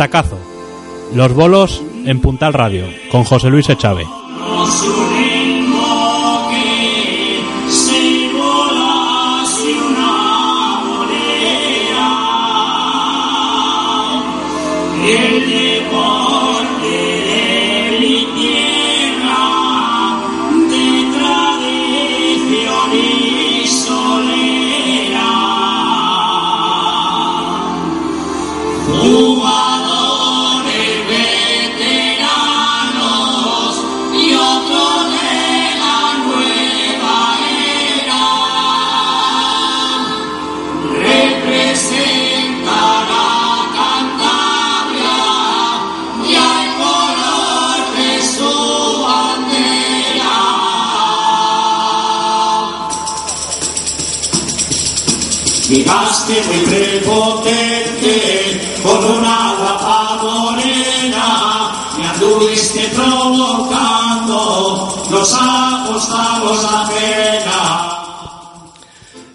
Estacazo. Los bolos en Puntal Radio, con José Luis Echave.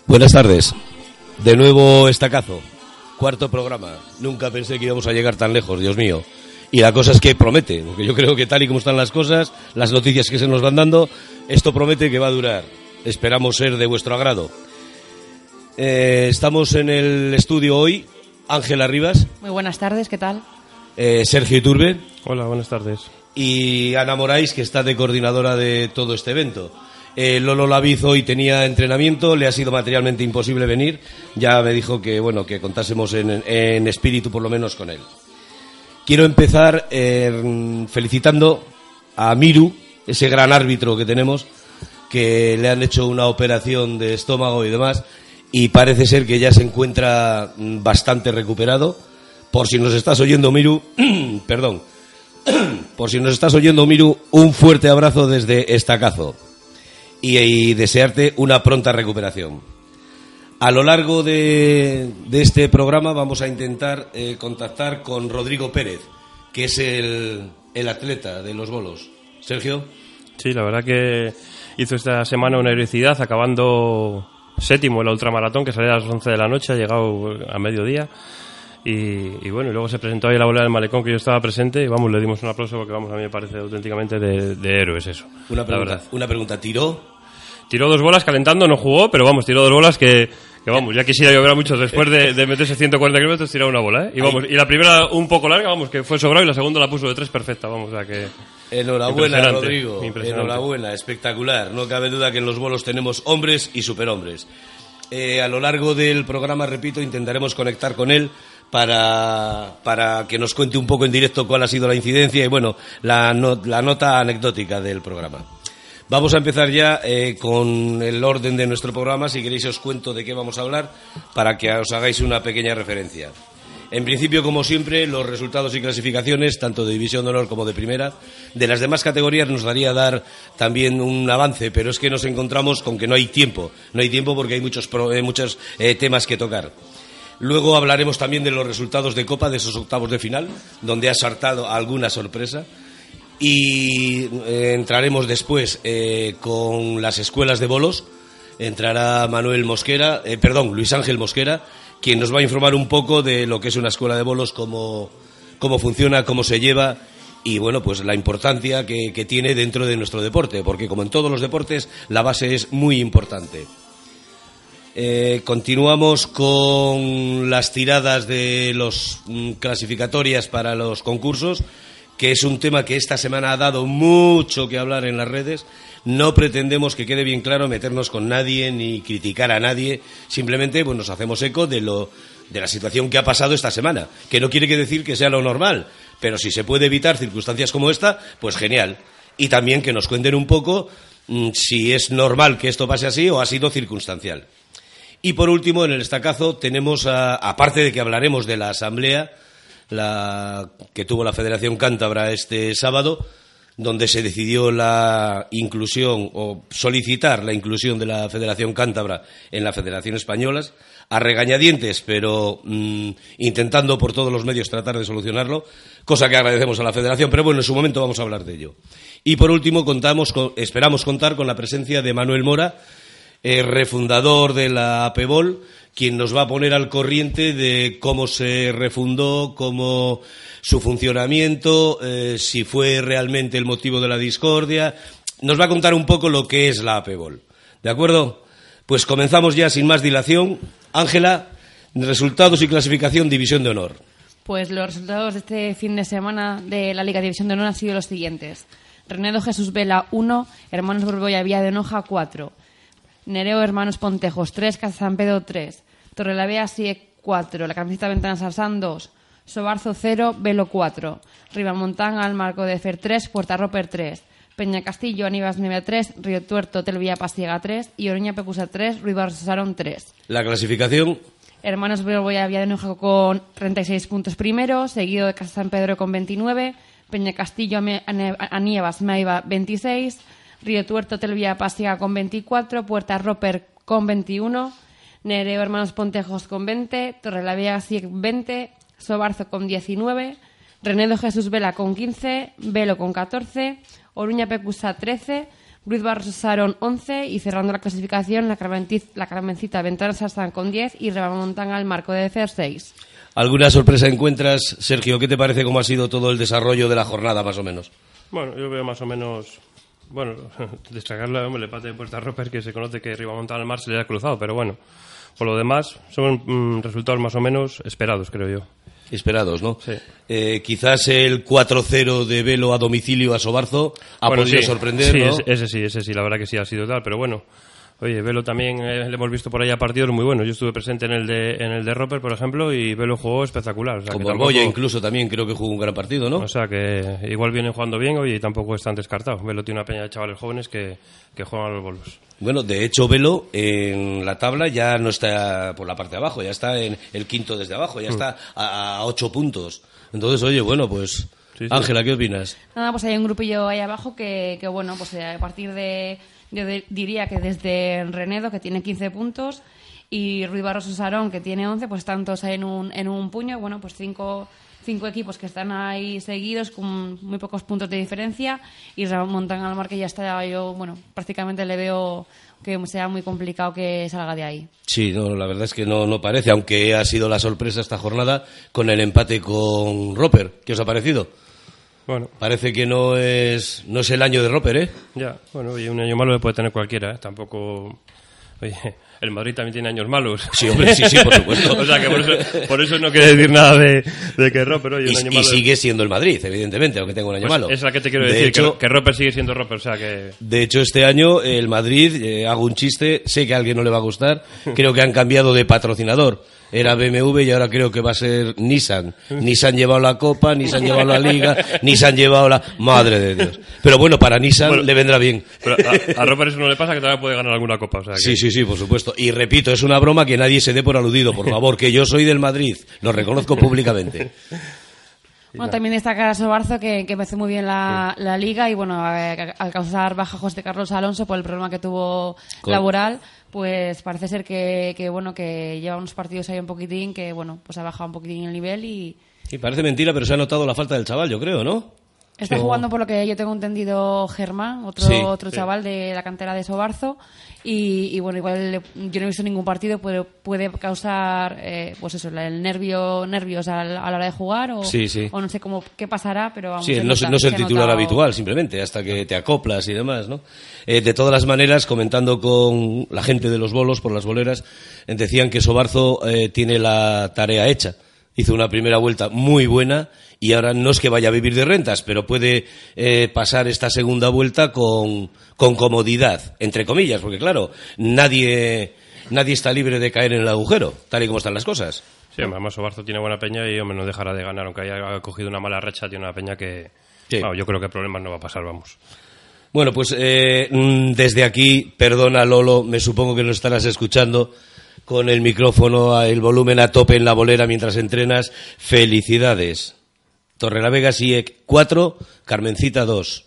Buenas tardes. De nuevo estacazo. Cuarto programa. Nunca pensé que íbamos a llegar tan lejos, Dios mío. Y la cosa es que promete, porque yo creo que tal y como están las cosas, las noticias que se nos van dando, esto promete que va a durar. Esperamos ser de vuestro agrado. Eh, estamos en el estudio hoy, Ángela Rivas, Muy buenas tardes, ¿qué tal? eh, Sergio Iturbe Hola, buenas tardes. Y Ana Morais, que está de coordinadora de todo este evento. Eh, Lolo Laviz hoy tenía entrenamiento, le ha sido materialmente imposible venir. Ya me dijo que bueno que contásemos en, en espíritu por lo menos con él. Quiero empezar eh, felicitando a Miru, ese gran árbitro que tenemos, que le han hecho una operación de estómago y demás, y parece ser que ya se encuentra mm, bastante recuperado. Por si nos estás oyendo, Miru, perdón, por si nos estás oyendo, Miru, un fuerte abrazo desde Estacazo y, y desearte una pronta recuperación. A lo largo de, de este programa vamos a intentar eh, contactar con Rodrigo Pérez, que es el, el atleta de los bolos. Sergio. Sí, la verdad que hizo esta semana una heroicidad, acabando séptimo en la ultramaratón, que salía a las 11 de la noche, ha llegado a mediodía. Y, y bueno, y luego se presentó ahí la bola del malecón que yo estaba presente y vamos, le dimos un aplauso porque vamos, a mí me parece auténticamente de, de héroes eso. Una pregunta, una pregunta. ¿Tiró? Tiró dos bolas calentando, no jugó, pero vamos, tiró dos bolas que, que vamos, ya quisiera yo ver a muchos después de, de meterse 140 kilómetros, tirar una bola, ¿eh? Y vamos, y la primera un poco larga, vamos, que fue sobrado y la segunda la puso de tres perfecta, vamos, o sea que... Enhorabuena, Impresionante, Rodrigo. impresionante. Enhorabuena, espectacular. No cabe duda que en los bolos tenemos hombres y superhombres. Eh, a lo largo del programa, repito, intentaremos conectar con él para, para que nos cuente un poco en directo cuál ha sido la incidencia y, bueno, la, no- la nota anecdótica del programa. Vamos a empezar ya eh, con el orden de nuestro programa. Si queréis os cuento de qué vamos a hablar para que os hagáis una pequeña referencia. En principio, como siempre, los resultados y clasificaciones, tanto de División de Honor como de Primera, de las demás categorías nos daría dar también un avance, pero es que nos encontramos con que no hay tiempo. No hay tiempo porque hay muchos, eh, muchos eh, temas que tocar. Luego hablaremos también de los resultados de Copa, de esos octavos de final, donde ha saltado alguna sorpresa. Y eh, entraremos después eh, con las escuelas de bolos. Entrará Manuel Mosquera, eh, perdón, Luis Ángel Mosquera, quien nos va a informar un poco de lo que es una escuela de bolos, cómo, cómo funciona, cómo se lleva y bueno, pues la importancia que, que tiene dentro de nuestro deporte, porque como en todos los deportes, la base es muy importante. Eh, continuamos con las tiradas de los mm, clasificatorias para los concursos, que es un tema que esta semana ha dado mucho que hablar en las redes. No pretendemos que quede bien claro meternos con nadie ni criticar a nadie, simplemente pues, nos hacemos eco de lo de la situación que ha pasado esta semana, que no quiere decir que sea lo normal, pero si se puede evitar circunstancias como esta, pues genial. Y también que nos cuenten un poco mm, si es normal que esto pase así o ha sido circunstancial. Y por último, en el estacazo tenemos, a- aparte de que hablaremos de la asamblea la, que tuvo la Federación Cántabra este sábado, donde se decidió la inclusión o solicitar la inclusión de la Federación Cántabra en la Federación Española, a regañadientes, pero mm, intentando por todos los medios tratar de solucionarlo, cosa que agradecemos a la Federación, pero bueno, en su momento vamos a hablar de ello. Y por último, contamos con- esperamos contar con la presencia de Manuel Mora, eh, refundador de la APEBOL, quien nos va a poner al corriente de cómo se refundó, cómo su funcionamiento, eh, si fue realmente el motivo de la discordia. Nos va a contar un poco lo que es la APEBOL. ¿De acuerdo? Pues comenzamos ya sin más dilación. Ángela, resultados y clasificación División de Honor. Pues los resultados de este fin de semana de la Liga División de Honor han sido los siguientes. Renedo Jesús Vela 1, Hermanos Borgoya Vía de Noja 4, Nereo Hermanos Pontejos 3, San Pedro 3, Torrelavea Sie 4, La Camiseta Ventanas Arsán 2, Sobarzo 0, Velo 4, Ribamontán al Marco de Fer 3, Puerta Roper 3, Peña Castillo, Aníbas 9 3, Río Tuerto, Telvía Pasiega 3 y Oroña Pecusa 3, Ruiz Sarón 3. La clasificación. Hermanos de Noja con 36 puntos primero, seguido de Casa San Pedro con 29, Peña Castillo, Aníbas, Maiva 26, Río Tuerto, Telvía Pasiega con 24, Puerta Roper con 21, Nereo Hermanos Pontejos con 20, Torrelavega 20, Sobarzo con 19, Renedo Jesús Vela con 15, Velo con 14, Oruña Pecusa 13, Ruiz Barros Sarón 11 y cerrando la clasificación la, la Carmencita Ventanas Sarsan con 10 y Rebamontán al Marco de Cer 6. ¿Alguna sorpresa encuentras, Sergio? ¿Qué te parece cómo ha sido todo el desarrollo de la jornada, más o menos? Bueno, yo veo más o menos bueno, destacarle el empate de Puerta Roper, que se conoce que Ribamontán al Mar se le ha cruzado, pero bueno, por lo demás, son mm, resultados más o menos esperados, creo yo. Esperados, ¿no? Sí. Eh, quizás el 4-0 de Velo a domicilio a Sobarzo ha podido sorprender, sí, ¿no? ese sí, ese sí, la verdad que sí ha sido tal, pero bueno, Oye, Velo también eh, le hemos visto por ahí a partidos muy buenos. Yo estuve presente en el de, en el de Roper, por ejemplo, y Velo jugó espectacular. O sea, Como Argolla incluso también creo que jugó un gran partido, ¿no? O sea que igual vienen jugando bien, oye, y tampoco están descartados. Velo tiene una peña de chavales jóvenes que, que juegan a los bolos. Bueno, de hecho, Velo en la tabla ya no está por la parte de abajo, ya está en el quinto desde abajo, ya mm. está a, ocho puntos. Entonces, oye, bueno, pues... Ángela, ¿qué opinas? Nada, pues hay un grupillo ahí abajo que, que bueno, pues a partir de yo diría que desde Renedo, que tiene 15 puntos, y Ruiz Barroso Sarón, que tiene 11, pues tantos en un, en un puño. Bueno, pues cinco, cinco equipos que están ahí seguidos con muy pocos puntos de diferencia. Y Montan al Mar, que ya está, yo, bueno, prácticamente le veo que sea muy complicado que salga de ahí. Sí, no, la verdad es que no, no parece, aunque ha sido la sorpresa esta jornada con el empate con Roper. ¿Qué os ha parecido? Bueno. Parece que no es, no es el año de Roper, ¿eh? Ya, bueno, y un año malo le puede tener cualquiera, ¿eh? Tampoco... Oye, el Madrid también tiene años malos. Sí, hombre, sí, sí, por supuesto. o sea, que por eso, no quiere decir nada de, que Roper, oye, un y, año malo... Y sigue siendo el Madrid, evidentemente, aunque tenga un año pues malo. Es la que te quiero decir, que, que, Roper sigue siendo Roper, o sea que... De hecho, este año el Madrid, eh, hago un chiste, sé que a alguien no le va a gustar, creo que han cambiado de patrocinador era BMW y ahora creo que va a ser Nissan. Nissan llevado la Copa, Nissan llevado la Liga, Nissan llevado la... Madre de Dios. Pero bueno, para Nissan le vendrá bien. Pero a, a Robert eso no le pasa que todavía puede ganar alguna Copa. Sí, sí, sí, por supuesto. Y repito, es una broma que nadie se dé por aludido, por favor, que yo soy del Madrid. Lo reconozco públicamente. Bueno, también destacar a Sobarzo que, que empezó muy bien la, la liga y bueno, al causar baja José Carlos Alonso por el problema que tuvo laboral, pues parece ser que, que, bueno que lleva unos partidos ahí un poquitín que bueno pues ha bajado un poquitín el nivel y y parece mentira pero se ha notado la falta del chaval yo creo no Está jugando por lo que yo tengo entendido Germán, otro, otro chaval de la cantera de Sobarzo. Y, bueno, igual yo no he visto ningún partido, puede, puede causar, eh, pues eso, el nervio, nervios a la, hora de jugar o, o no sé cómo, qué pasará, pero vamos. Sí, no, no ser titular habitual, simplemente, hasta que te acoplas y demás, ¿no? Eh, de todas las maneras, comentando con la gente de los bolos por las boleras, decían que Sobarzo eh, tiene la tarea hecha hizo una primera vuelta muy buena y ahora no es que vaya a vivir de rentas, pero puede eh, pasar esta segunda vuelta con, con, comodidad, entre comillas, porque claro, nadie, nadie está libre de caer en el agujero, tal y como están las cosas. Sí, además Obarzo tiene buena peña y hombre, no dejará de ganar, aunque haya cogido una mala racha, tiene una peña que yo creo que problemas no va a pasar, vamos. Bueno, pues eh, mm, desde aquí, perdona Lolo, me supongo que nos estarás escuchando con el micrófono, el volumen a tope en la bolera mientras entrenas. Felicidades. Torrelavega SIEC 4, Carmencita 2.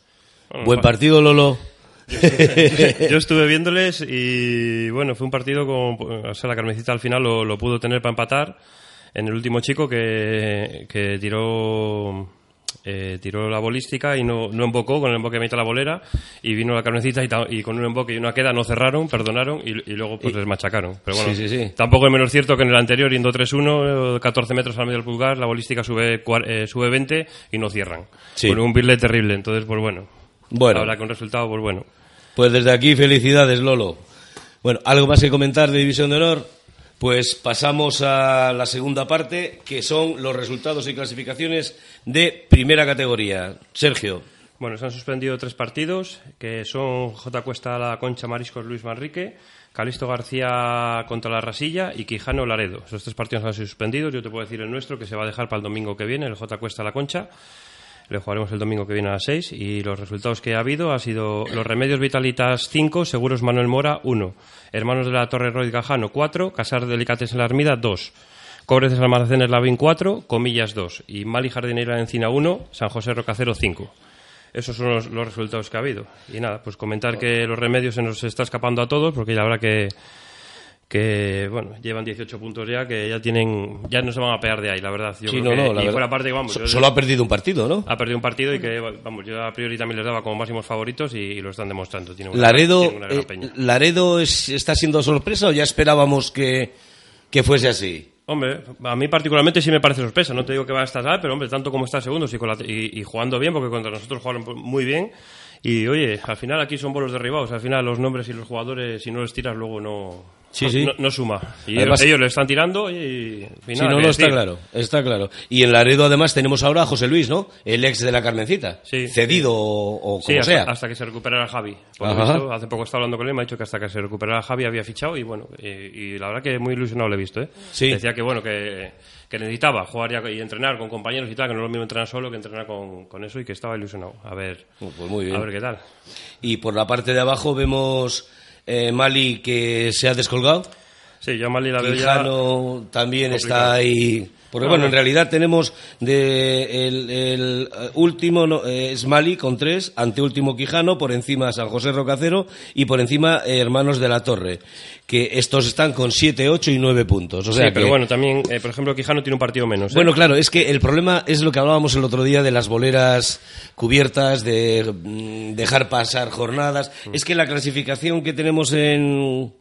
Buen partido, Lolo. Yo estuve viéndoles y bueno, fue un partido con. O sea, la Carmencita al final lo, pudo tener para empatar en el último chico que, que tiró eh, tiró la bolística y no, no embocó con el emboque de la bolera y vino la carnecita y, y con un emboque y una queda no cerraron, perdonaron y, y luego pues les machacaron. Pero bueno, Sí, sí, sí. tampoco es menos cierto que en el anterior, yendo 3-1, eh, 14 metros al medio del pulgar, la bolística sube, eh, sube 20 y no cierran. Con un birle terrible. Entonces, pues bueno. Bueno. Que un resultado, pues bueno. Pues desde aquí, felicidades, Lolo. Bueno, ¿algo más que comentar de División de Honor? Pues pasamos a la segunda parte, que son los resultados y clasificaciones de primera categoría. Sergio. Bueno, se han suspendido tres partidos, que son J. Cuesta La Concha Mariscos Luis Manrique, Calisto García contra la Rasilla y Quijano Laredo. Esos tres partidos han sido suspendidos. Yo te puedo decir el nuestro, que se va a dejar para el domingo que viene, el J. Cuesta La Concha. Le jugaremos el domingo que viene a las 6 y los resultados que ha habido ha sido los Remedios Vitalitas 5, Seguros Manuel Mora 1, Hermanos de la Torre Roy Gajano 4, Casar Delicates en la Armida 2, Cobres Almacenes Lavín 4, Comillas 2 y Mali Jardinera Encina 1, San José Rocacero 5. Esos son los, los resultados que ha habido. Y nada, pues comentar que los remedios se nos está escapando a todos porque la verdad que que bueno llevan 18 puntos ya que ya tienen ya no se van a pegar de ahí la verdad yo Sí, creo no, que- no, la y verdad. fuera parte vamos So- yo- solo ha perdido un partido, ¿no? ha perdido un partido y que vamos yo a priori también les daba como máximos favoritos y, y lo están demostrando Tiene una- Laredo, tiene una gran eh, peña. Laredo es- está siendo sorpresa o ya esperábamos que, que fuese así. Hombre, a mí particularmente sí me parece sorpresa. No te digo que va a estar tal, pero hombre, tanto como está segundo y, con la- y- y jugando bien, porque contra nosotros jugaron muy bien. Y oye, al final aquí son bolos derribados. Al final los nombres y los jugadores, si no les tiras, luego no, Sí, no, sí. no- no suma. Y Además- ellos, le están tirando y. al Sí, no, ¿qué no, está claro, está claro. Y en Laredo además tenemos ahora a José Luis, ¿no? El ex de la Carmencita. Sí. Cedido o, como hasta, sea. hasta que se recuperara Javi. Por lo Ajá. visto, hace poco estaba hablando con él y me ha dicho que hasta que se recuperara Javi había fichado y bueno, y, y la verdad que muy ilusionado le he visto, ¿eh? Sí. Decía que bueno, que, que necesitaba jugar ya y entrenar con compañeros y tal, que no es lo mismo entrenar solo que entrenar con, con eso y que estaba ilusionado. A ver, pues muy bien. a ver qué tal. Y por la parte de abajo vemos eh, Mali que se ha descolgado. Sí, yo a Mali la veo ya... También complicado. está ahí. Porque No, bueno, no. en realidad tenemos de el, el, eh, último no, eh, es Mali con tres, anteúltimo Quijano, por encima San José Rocacero y por encima eh, Hermanos de la Torre, que estos están con siete, ocho y nueve puntos. O sea sí, pero bueno, también, eh, por ejemplo, Quijano tiene un partido menos. ¿eh? Bueno, claro, es que el problema es lo que hablábamos el otro día de las boleras cubiertas, de mm, dejar pasar jornadas. Mm. Es que la clasificación que tenemos en,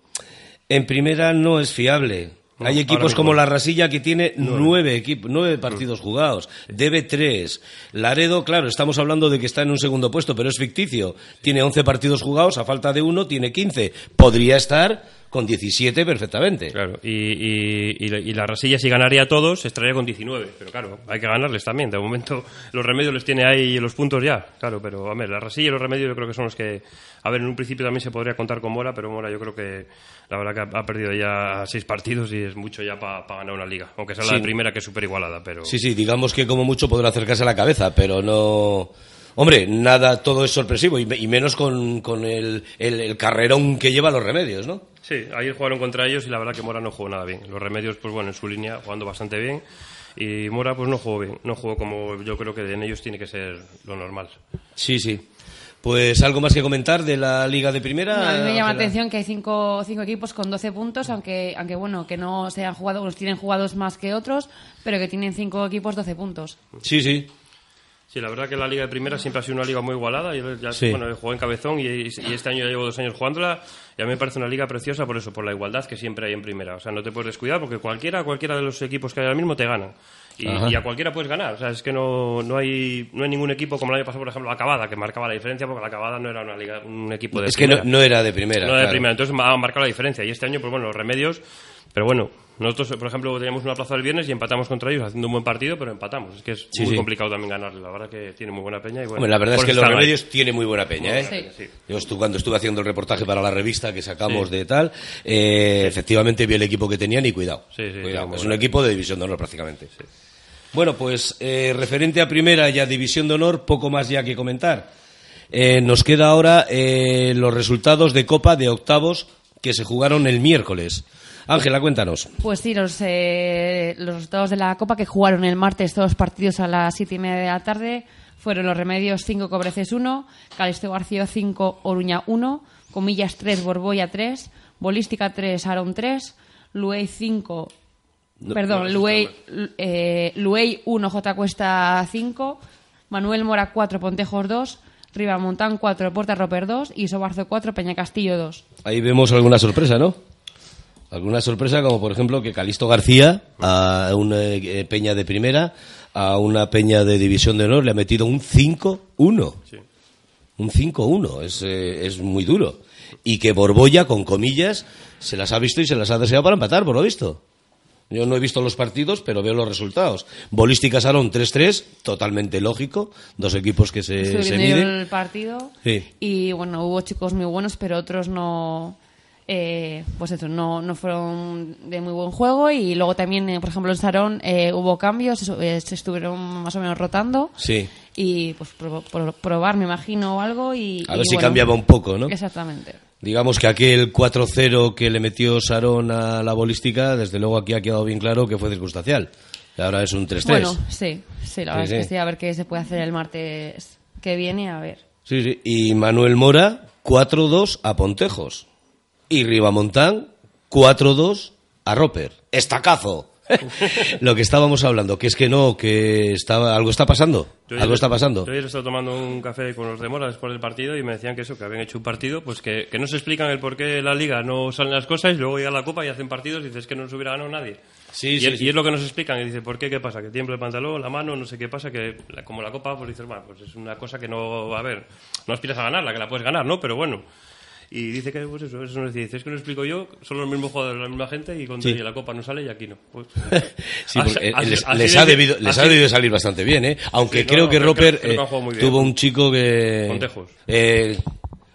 en primera no es fiable. Hay equipos como la Rasilla que tiene nueve, equipos, nueve partidos jugados, debe tres. Laredo, claro, estamos hablando de que está en un segundo puesto, pero es ficticio. Tiene once partidos jugados, a falta de uno tiene quince. Podría estar con 17 perfectamente. Claro, y, y, y, la- y la Rasilla si ganaría a todos estaría con 19, pero claro, hay que ganarles también. De momento los remedios les tiene ahí los puntos ya, claro, pero a ver, la Rasilla y los remedios yo creo que son los que, a ver, en un principio también se podría contar con Mora, pero Mora yo creo que la verdad que ha, ha perdido ya seis partidos y es mucho ya para ganar una liga, aunque sea la Sí. primera que es súper igualada, pero... Sí, sí, digamos que como mucho podrá acercarse a la cabeza, pero no... Hombre, nada, todo es sorpresivo, y, me- y menos con, con el, el- el carrerón que lleva los remedios, ¿no? Sí, ayer jugaron contra ellos y la verdad que Mora no jugó nada bien. Los remedios, pues bueno, en su línea jugando bastante bien. Y Mora, pues no jugó bien. No jugó como yo creo que en ellos tiene que ser lo normal. Sí, sí. Pues algo más que comentar de la Liga de Primera. No, a mí me llama la atención que hay cinco, cinco equipos con 12 puntos, aunque, aunque bueno, que no se han jugado, unos tienen jugados más que otros, pero que tienen cinco equipos 12 puntos. Sí, sí. Sí, la verdad que la Liga de Primera siempre ha sido una liga muy igualada. Yo ya, Sí. bueno, jugué en Cabezón y, y este año ya llevo dos años jugándola y a mí me parece una liga preciosa por eso, por la igualdad que siempre hay en Primera. O sea, no te puedes descuidar porque cualquiera, cualquiera de los equipos que hay ahora mismo te ganan. Y, y a cualquiera puedes ganar. O sea, es que no, no, hay, no hay ningún equipo como el año pasado, por ejemplo, la Acabada, que marcaba la diferencia porque la Acabada no era una liga, un equipo de Es que no, primera. no era de primera. No de claro. primera, entonces ha marcado la diferencia. Y este año, pues bueno, los remedios. Pero bueno, nosotros, por ejemplo, teníamos una plaza el viernes y empatamos contra ellos haciendo un buen partido, pero empatamos. Es que es Sí, muy sí. complicado también ganarle. La verdad que tiene muy buena peña. Y bueno, Hombre, la verdad es que los remedios tiene muy buena peña, ¿eh? Sí. Yo estu- cuando estuve haciendo el reportaje para la revista que sacamos Sí. de tal, eh, efectivamente vi el equipo que tenían y cuidado. Sí, sí, Cuidado, sí, es un equipo de división de honor prácticamente. Bueno, pues eh, referente a primera y a división de honor, poco más ya que comentar. Eh, nos queda ahora eh, los resultados de Copa de octavos que se jugaron el miércoles. Ángela, cuéntanos. Pues sí, los, eh, los resultados de la Copa que jugaron el martes todos los partidos a las siete y media de la tarde fueron los Remedios 5, Cobreces 1, Calixto García 5, Oruña 1, Comillas 3, Borboya 3, Bolística 3, Aaron 3, Luey 5, perdón, Luey, eh, Luey 1, J Cuesta 5, Manuel Mora 4, Pontejos 2, Ribamontán 4, Puerta Roper 2 y Sobarzo 4, Peña Castillo 2. Ahí vemos alguna sorpresa, ¿no? Alguna sorpresa, como por ejemplo que Calisto García, a una eh, peña de primera, a una peña de división de honor, le ha metido un 5-1. Un 5-1, es, eh, es muy duro. Y que Borbolla, con comillas, se las ha visto y se las ha deseado para empatar, por lo visto. Yo no he visto los partidos, pero veo los resultados. Bolística Salón 3-3, totalmente lógico. Dos equipos que se, se miden. el partido Sí. y bueno, hubo chicos muy buenos, pero otros no. Eh, pues eso, no, no fueron de muy buen juego. Y luego también, eh, por ejemplo, en Sarón eh, hubo cambios, eh, se estuvieron más o menos rotando. Sí. Y pues pro- pro- probar, me imagino, o algo. Y, A y ver si bueno, cambiaba un poco, ¿no? Exactamente. Digamos que aquel 4-0 que le metió Sarón a la bolística, desde luego aquí ha quedado bien claro que fue circunstancial. Y ahora es un 3-3. Bueno, sí, sí, la Sí, verdad es que sí. sí, a ver qué se puede hacer el martes que viene, a ver. Sí, sí. Y Manuel Mora, 4-2 a Pontejos. Y Ribamontán, 4-2 a Roper. ¡Estacazo! Lo que estábamos hablando, que es que no, que estaba, algo está pasando. Yo algo ayer- está pasando. Yo ayer estaba tomando un café con los de Mora después del partido y me decían que eso, que habían hecho un partido, pues que, que no se explican el por qué la liga no salen las cosas y luego llega la copa y hacen partidos y dices que no nos hubiera ganado nadie. Sí, y, sí, y es lo que nos explican y dice, ¿por qué? ¿Qué pasa? Que tiembla el pantalón, la mano, no sé qué pasa, que la- como la copa, pues dices, bueno, pues es una cosa que no, a ver, no aspiras a ganarla, que la puedes ganar, ¿no? Pero bueno. Y dice que, pues eso, eso nos dice, es que no explico yo, son los mismos jugadores, la misma gente y cuando Sí. la copa no sale y aquí no. Pues, Sí, así- porque, eh, así- les, así les de- ha debido, les ha debido salir bastante bien, ¿eh? Aunque Sí, no, creo no, que Roper eh, tuvo un chico que... Pontejos. Eh,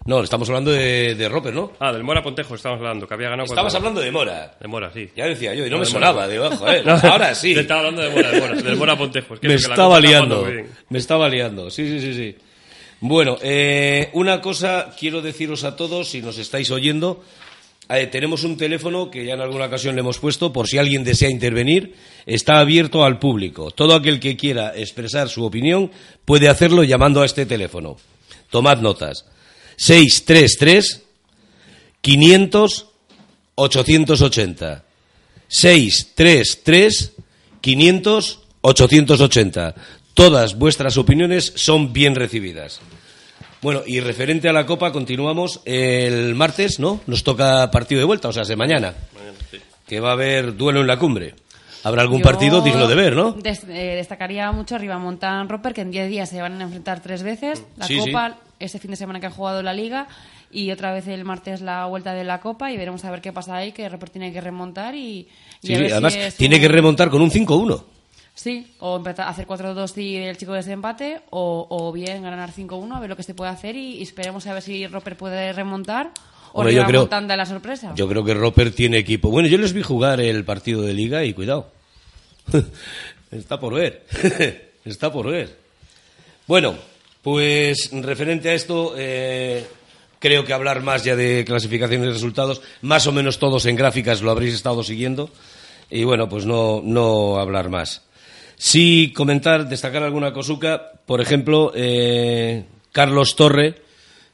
no, estamos hablando de, de Roper, ¿no? Ah, del Mora Pontejo estamos hablando, que había ganado Estabas hablando de Mora. De Mora, sí. Ya decía yo, y no No, me de sonaba, joder, No, ahora sí. Te estaba hablando de Mora, de Mora, del Mora Pontejo. Es que me estaba está liando, me estaba liando, sí, sí, sí, sí. Bueno, eh, una cosa quiero deciros a todos, si nos estáis oyendo, eh, tenemos un teléfono que ya en alguna ocasión le hemos puesto, por si alguien desea intervenir, está abierto al público. Todo aquel que quiera expresar su opinión puede hacerlo llamando a este teléfono. Tomad notas. 633 500 880. 633 500 880. Todas vuestras opiniones son bien recibidas. Bueno, y referente a la Copa, continuamos el martes, ¿no? Nos toca partido de vuelta, o sea, de mañana. Que va a haber duelo en la cumbre. Habrá algún Yo partido digno de ver, ¿no? des- eh, destacaría mucho arriba Montán Roper, que en 10 días se van a enfrentar tres veces. La Sí, sí. Copa, ese fin de semana que han jugado la Liga, y otra vez el martes la vuelta de la Copa, y veremos a ver qué pasa ahí, que Roper tiene que remontar y, y Sí, a sí, ver si además, es tiene un- que remontar con un 5-1. Sí, o empezar a hacer 4-2 y el chico desempate, o, o bien ganar 5-1, a ver lo que se puede hacer y, y esperemos a ver si Roper puede remontar o Hombre, yo creo- da la sorpresa. Yo creo que Roper tiene equipo. Bueno, yo les vi jugar el partido de liga y cuidado. Está por ver. Está por ver. Bueno, pues referente a esto, eh, creo que hablar más ya de clasificaciones y resultados, más o menos todos en gráficas lo habréis estado siguiendo. Y bueno, pues no, no hablar más. Sí comentar, destacar alguna cosuca. Por ejemplo, eh, Carlos Torre,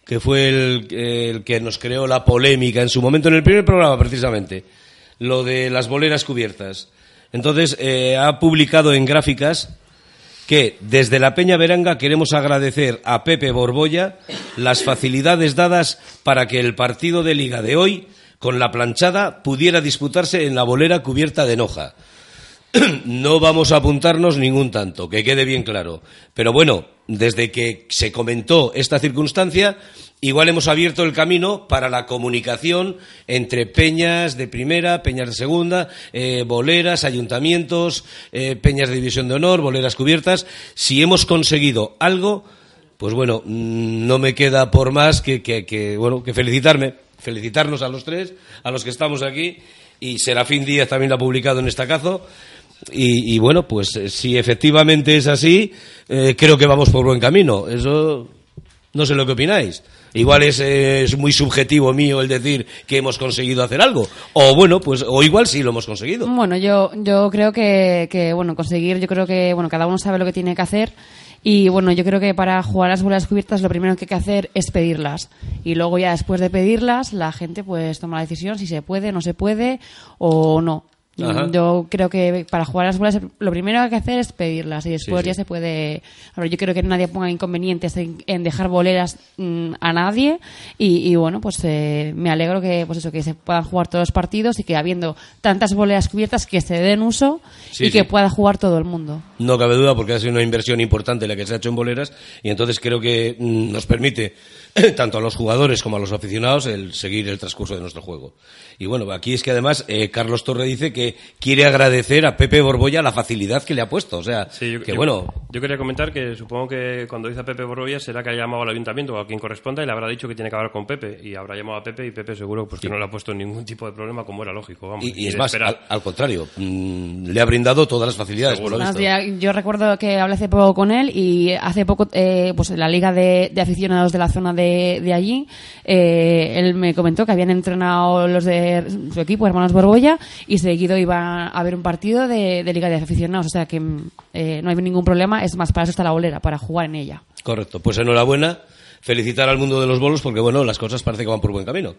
que fue el, que nos creó la polémica en su momento, en el primer programa precisamente, lo de las boleras cubiertas. Entonces, eh, ha publicado en gráficas que desde la Peña Veranga queremos agradecer a Pepe Borbolla las facilidades dadas para que el partido de liga de hoy, con la planchada, pudiera disputarse en la bolera cubierta de Noja. no vamos a apuntarnos ningún tanto, que quede bien claro. Pero bueno, desde que se comentó esta circunstancia, igual hemos abierto el camino para la comunicación entre peñas de primera, peñas de segunda, eh, boleras, ayuntamientos, eh, peñas de división de honor, boleras cubiertas. Si hemos conseguido algo, pues bueno, mm, no me queda por más que, bueno, que felicitarme, felicitarnos a los tres, a los que estamos aquí. Y Serafín Díaz también lo ha publicado en estacazo. Y, y bueno, pues eh, si efectivamente es así, eh, creo que vamos por buen camino. Eso no sé lo que opináis. Igual es, eh, es muy subjetivo mío el decir que hemos conseguido hacer algo. O bueno, pues, o igual sí lo hemos conseguido. Bueno, yo, yo creo que, que, bueno, conseguir, yo creo que, bueno, cada uno sabe lo que tiene que hacer. Y bueno, yo creo que para jugar las bolas cubiertas lo primero que hay que hacer es pedirlas. Y luego ya después de pedirlas, la gente pues toma la decisión si se puede, no se puede o no. Ajá. Yo creo que para jugar a las bolas lo primero que hay que hacer es pedirlas y después Sí, sí. ya se puede... A ver, yo creo que nadie ponga inconvenientes en, en dejar boleras mm, a nadie y, y bueno, pues eh, me alegro que pues eso que se puedan jugar todos los partidos y que habiendo tantas boleras cubiertas que se den uso Sí, y que pueda jugar todo el mundo. No cabe duda porque ha sido una inversión importante la que se ha hecho en boleras y entonces creo que mm, nos permite tanto a los jugadores como a los aficionados el seguir el transcurso de nuestro juego. Y bueno, aquí es que además eh, Carlos Torre dice que quiere agradecer a Pepe Borbolla la facilidad que le ha puesto. O sea, Sí, yo, que yo- bueno, Yo quería comentar que supongo que cuando dice a Pepe Borbolla será que ha llamado al ayuntamiento o a quien corresponda y le habrá dicho que tiene que hablar con Pepe. Y habrá llamado a Pepe y Pepe seguro pues, que no le ha puesto ningún tipo de problema, como era lógico. Vamos, y, y es más, al, al contrario, mm, le ha brindado todas las facilidades, por lo Más visto. ya- yo recuerdo que hablé hace poco con él y hace poco, eh, pues en la liga de, de aficionados de la zona de, de allí, eh, él me comentó que habían entrenado los de su equipo, hermanos Borbolla, y seguido iba a haber un partido de, de liga de aficionados. O sea que eh, no hay ningún problema, es más, para eso está la bolera, para jugar en ella. Correcto. Pues enhorabuena. Felicitar al mundo de los bolos porque, bueno, las cosas parece que van por buen camino.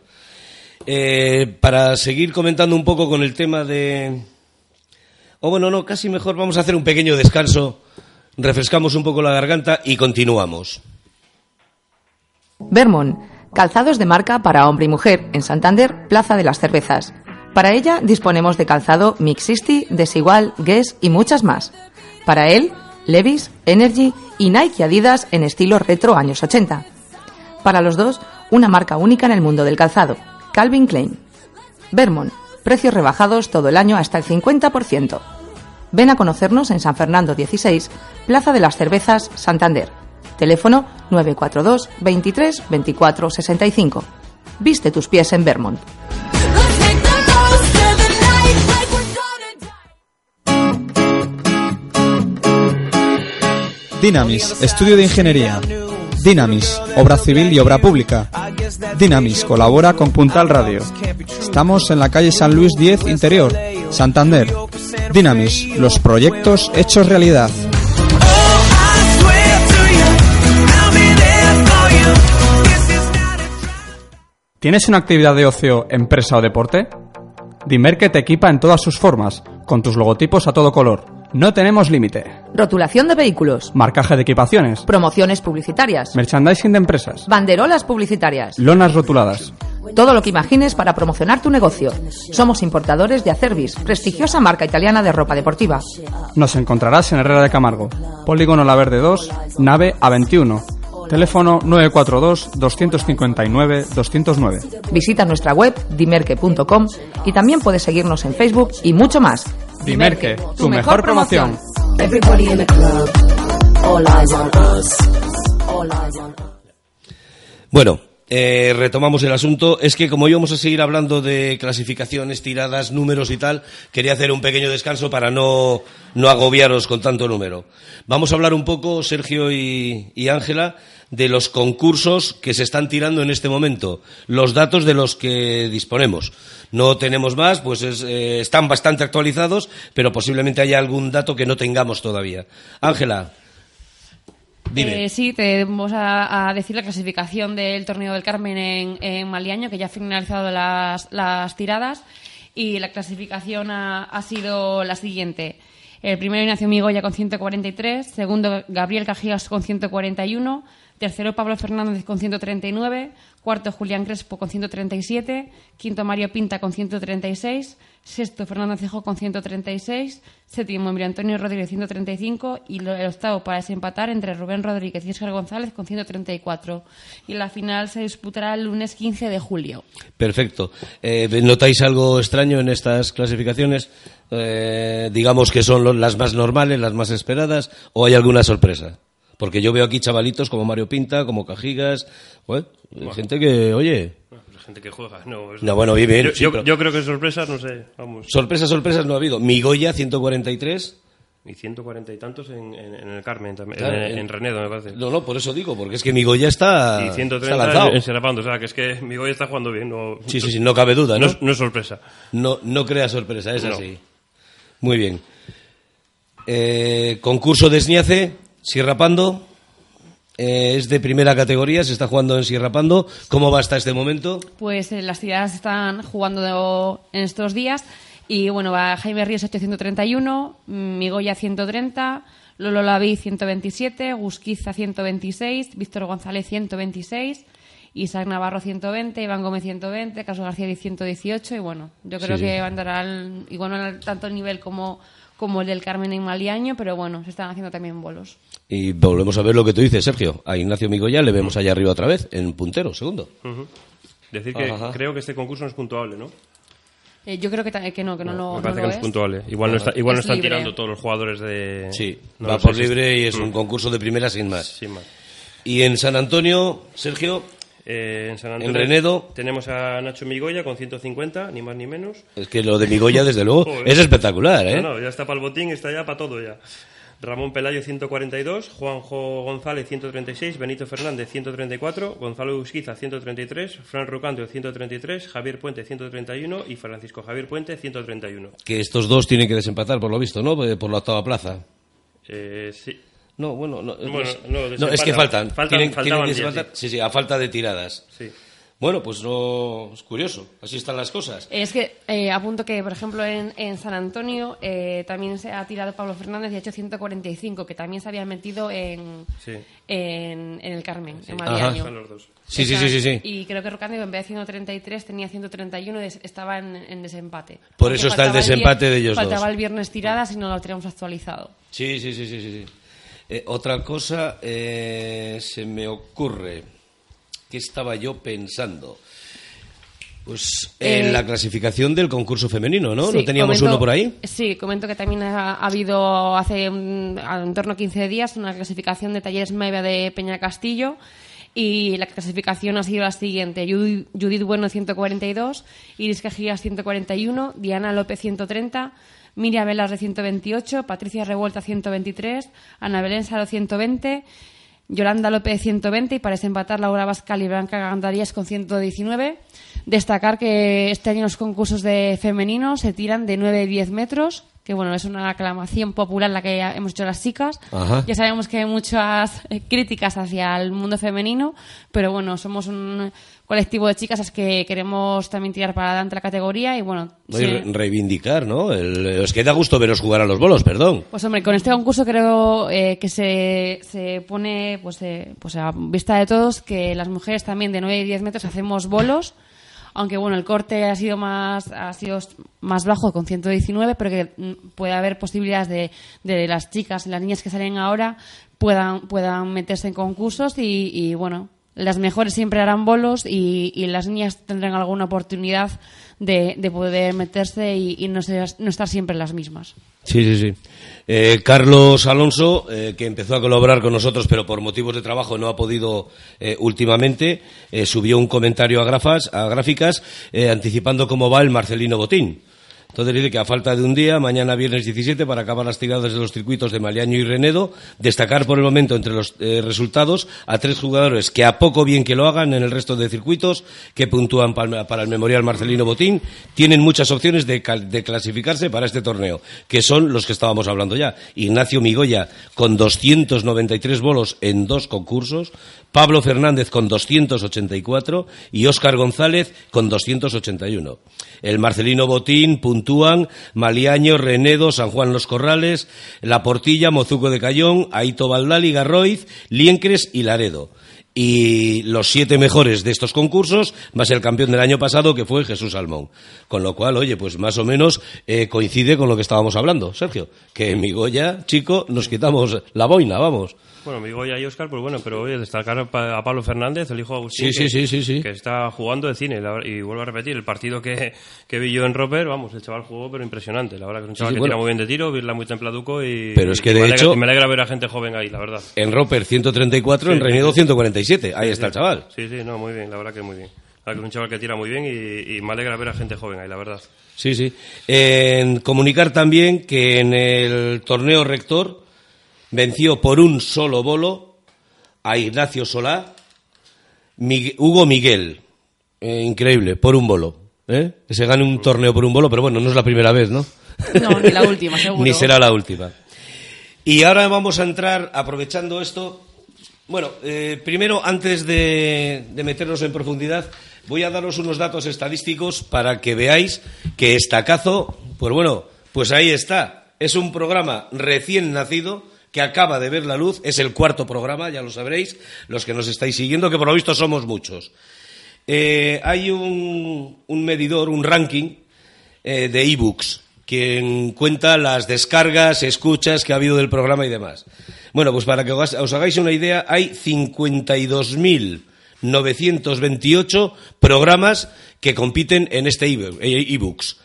Eh, para seguir comentando un poco con el tema de... O bueno, no, casi mejor vamos a hacer un pequeño descanso, refrescamos un poco la garganta y continuamos. Vermont, calzados de marca para hombre y mujer, en Santander, Plaza de las Cervezas. Para ella disponemos de calzado Mixisti, Desigual, Guess y muchas más. Para él, Levis, Energy y Nike Adidas en estilo retro años 80. Para los dos, una marca única en el mundo del calzado, Calvin Klein. Vermont, precios rebajados todo el año hasta el 50%. Ven a conocernos en San Fernando 16, Plaza de las Cervezas, Santander. Teléfono 942 23 24 65. Viste tus pies en Vermont. Dynamis, estudio de ingeniería. Dynamis, obra civil y obra pública. Dynamis colabora con Puntal Radio. Estamos en la calle San Luis 10 Interior, Santander. Dynamis, los proyectos hechos realidad. ¿Tienes una actividad de ocio, empresa o deporte? Dimerque te equipa en todas sus formas, con tus logotipos a todo color. No tenemos límite. Rotulación de vehículos. Marcaje de equipaciones. Promociones publicitarias. Merchandising de empresas. Banderolas publicitarias. Lonas rotuladas. Todo lo que imagines para promocionar tu negocio. Somos importadores de Acervis, prestigiosa marca italiana de ropa deportiva. Nos encontrarás en Herrera de Camargo. Polígono La Verde 2, nave A21. Teléfono 942-259-209. Visita nuestra web dimerque.com y también puedes seguirnos en Facebook y mucho más. Dimerque, tu mejor promoción. Everybody in the club, all eyes on us, all eyes on us. Bueno, eh, retomamos el asunto. Es que como íbamos a seguir hablando de clasificaciones, tiradas, números y tal, quería hacer un pequeño descanso para no, no agobiaros con tanto número. Vamos a hablar un poco, Sergio y y Ángela, de los concursos que se están tirando en este momento, los datos de los que disponemos. No tenemos más, pues es, eh, están bastante actualizados, pero posiblemente haya algún dato que no tengamos todavía. Ángela. Eh, sí, te vamos a, decir la clasificación del torneo del Carmen en, Maliaño, que ya ha finalizado las, las tiradas. Y la clasificación ha, ha sido la siguiente. El primero Ignacio Migoya con 143, segundo Gabriel Cajías con 141, tercero Pablo Fernández con 139, cuarto Julián Crespo con 137, quinto Mario Pinta con 136, sexto Fernando Cejo con 136, séptimo Emilio Antonio Rodríguez 135 y el octavo para desempatar entre Rubén Rodríguez y Oscar González con 134. Y la final se disputará el lunes 15 de julio. Perfecto. Eh, ¿Notáis algo extraño en estas clasificaciones? Eh, digamos que son las más normales, las más esperadas, o hay alguna sorpresa? Porque yo veo aquí chavalitos como Mario Pinta, como Cajigas, bueno, gente que, oye, La gente que juega, no. es- No, bueno, bien, bien, Yo, sí, yo- pero- yo creo que sorpresas, no sé, vamos. sorpresas, sorpresas no ha habido. Migoya, 143. Y 140 y tantos en, en- en el Carmen, también, Claro, en, en- en Renedo, me parece. No, no, por eso digo, porque es que Migoya está, y está 130 lanzado. en, Serapando, o sea, que es que Migoya está jugando bien. No, Sí, sí, sí, no cabe duda, no, ¿no? es- no es sorpresa. No, no crea sorpresa, es No. así. Muy bien. Eh, concurso de Esniace, Sierra Pando. Eh, es de primera categoría, se está jugando en Sierra Pando. ¿Cómo va hasta este momento? Pues eh, las tiradas están jugando en estos días Y bueno, va Jaime Ríos 831, Migoya 130, Lolo Laví 127, Gusquiza 126, Víctor González 126, Isaac Navarro 120, Iván Gómez 120, Carlos García 118 y bueno, yo creo Sí, que van a andar al, igual no al tanto nivel como, como el del Carmen en Maliaño, pero bueno, se están haciendo también bolos. Y volvemos a ver lo que tú dices, Sergio. A Ignacio Migoya le vemos allá arriba otra vez, en puntero, segundo. Ujú. Decir que Ajá. creo que este concurso no es puntuable, ¿no? Eh, yo creo que, que no, que no, lo, Me no parece lo que no es puntuable. Igual no, está, igual no Es están libre. tirando todos los jugadores de... Sí, no va por libre y es Mm, un concurso de primera sin más. Sin más. Y en San Antonio, Sergio, Eh, en San En Antonio Renedo. tenemos a Nacho Migoya con 150, ni más ni menos. es que lo de Migoya, desde luego, Joder. es espectacular, ¿eh? No, no, ya está para el botín, está ya para todo ya. Ramón Pelayo 142, Juanjo González 136, Benito Fernández 134, Gonzalo Usquiza 133, Fran Rucando 133, Javier Puente 131 y Francisco Javier Puente 131. Que estos dos tienen que desempatar, por lo visto, ¿no? Eh, Por la octava plaza. Eh, sí. No, bueno, no, Bueno, es, no, no, es desempatan. que faltan. Faltan- tienen, faltaban tienen que diez, desempatar. Sí, sí, a falta de tiradas. Sí. Bueno, pues no, es curioso. Así están las cosas. Es que eh, apunto que, por ejemplo, en, en San Antonio eh, también se ha tirado Pablo Fernández y ha hecho 145, que también se había metido en, Sí. en, en el Carmen, en dos. Sí, sí, sí, sí, sí. Y creo que Rocándido en vez de 133 tenía 131 y des- estaba en, en desempate. Por Porque eso está el desempate de ellos Faltaba dos. el viernes tiradas y no lo tenemos actualizado. Sí, sí, sí, sí, sí. Eh, otra cosa eh, se me ocurre. ¿Qué estaba yo pensando? Pues en Eh, la clasificación del concurso femenino, ¿no? Sí, ¿No teníamos comento- uno por ahí? Sí, comento que también ha, ha habido hace un- en torno a 15 días una clasificación de talleres MEVA de Peña Castillo y la clasificación ha sido la siguiente. Judith, Judith Bueno 142, Iris Cajigas 141, Diana López 130, Miriam Velas de 128, Patricia Revuelta 123, Ana Belén Salo 120, Yolanda López 120 y para desempatar Laura Bascal y Blanca Gandarías con 119. Destacar que este año los concursos de femenino se tiran de 9 y 10 metros, que bueno, es una aclamación popular la que hemos hecho las chicas. Ajá. Ya sabemos que hay muchas eh, críticas hacia el mundo femenino, pero bueno, somos un colectivo de chicas a las que queremos también tirar para adelante la categoría y bueno, y sí. reivindicar, ¿no? El, os queda gusto veros jugar a los bolos, perdón. Pues hombre, con este concurso creo eh, que se, se pone pues, eh, pues a vista de todos que las mujeres también de 9 y 10 metros hacemos bolos, aunque bueno, el corte ha sido más ha sido más bajo con 119, pero que mm, puede haber posibilidades de, de las chicas, las niñas que salen ahora puedan puedan meterse en concursos y, y, bueno, las mejores siempre harán bolos y, y las niñas tendrán alguna oportunidad de, de poder meterse y, y no, ser- no estar siempre las mismas. Sí, sí, sí. Eh, Carlos Alonso, eh, que empezó a colaborar con nosotros, pero por motivos de trabajo no ha podido eh, últimamente, subió un comentario a, a gráficas anticipando cómo va el Marcelino Botín. Entonces dice que a falta de un día, mañana viernes 17, para acabar las tiradas de los circuitos de Maliaño y Renedo, destacar por el momento entre los eh, resultados a tres jugadores que a poco bien que lo hagan en el resto de circuitos, que puntúan para el Memorial Marcelino Botín, tienen muchas opciones de, de clasificarse para este torneo, que son los que estábamos hablando ya. Ignacio Migoya con 293 bolos en dos concursos, Pablo Fernández con 284 y Óscar González con 281. El Marcelino Botín puntúan Maliaño, Renedo, San Juan Los Corrales, La Portilla, Mozuco de Cayón, Aito Valdali, Garroiz, Liencres y Laredo. Y los siete mejores de estos concursos, más el campeón del año pasado, que fue Jesús Salmón. Con lo cual, oye, pues más o menos eh, coincide con lo que estábamos hablando, Sergio. Que en mi Goya, chico, nos quitamos la boina, vamos. Bueno, mi Goya y Oscar, pues bueno, pero oye, destacar a Pablo Fernández, el hijo de Agustín, Sí, que, sí, sí, sí, que está jugando de cine. y vuelvo a repetir, el partido que, que vi yo en Roper, vamos, el chaval jugó, pero impresionante. La verdad que es un chaval que tira muy bien de tiro, virla muy templaduco y. Pero es que, de me alegra- hecho- me alegra ver a gente joven ahí, la verdad. En Roper 134, en Renedo sí. 147. Ahí está el chaval. Sí, sí, no, muy bien, la verdad que muy bien. La verdad que es un chaval que tira muy bien y, y me alegra ver a gente joven ahí, la verdad. Sí, sí. En comunicar también que en el torneo rector venció por un solo bolo a Ignacio Solá, Hugo Miguel. Eh, increíble, por un bolo. ¿eh? Que se gane un torneo por un bolo, pero bueno, no es la primera vez, ¿no? No, ni la última, seguro. Ni será la última. Y ahora vamos a entrar, aprovechando esto. Bueno, eh, primero, antes de, de meternos en profundidad, voy a daros unos datos estadísticos para que veáis que Estacazo Pues bueno, pues ahí está. Es un programa recién nacido que acaba de ver la luz. Es el cuarto programa, ya lo sabréis, los que nos estáis siguiendo, que por lo visto somos muchos. Eh, hay un, un medidor, un ranking eh, de ebooks, quien cuenta las descargas, escuchas que ha habido del programa y demás. Bueno, pues para que os hagáis una idea, hay 52.928 programas que compiten en este ebook- eh, ebooks.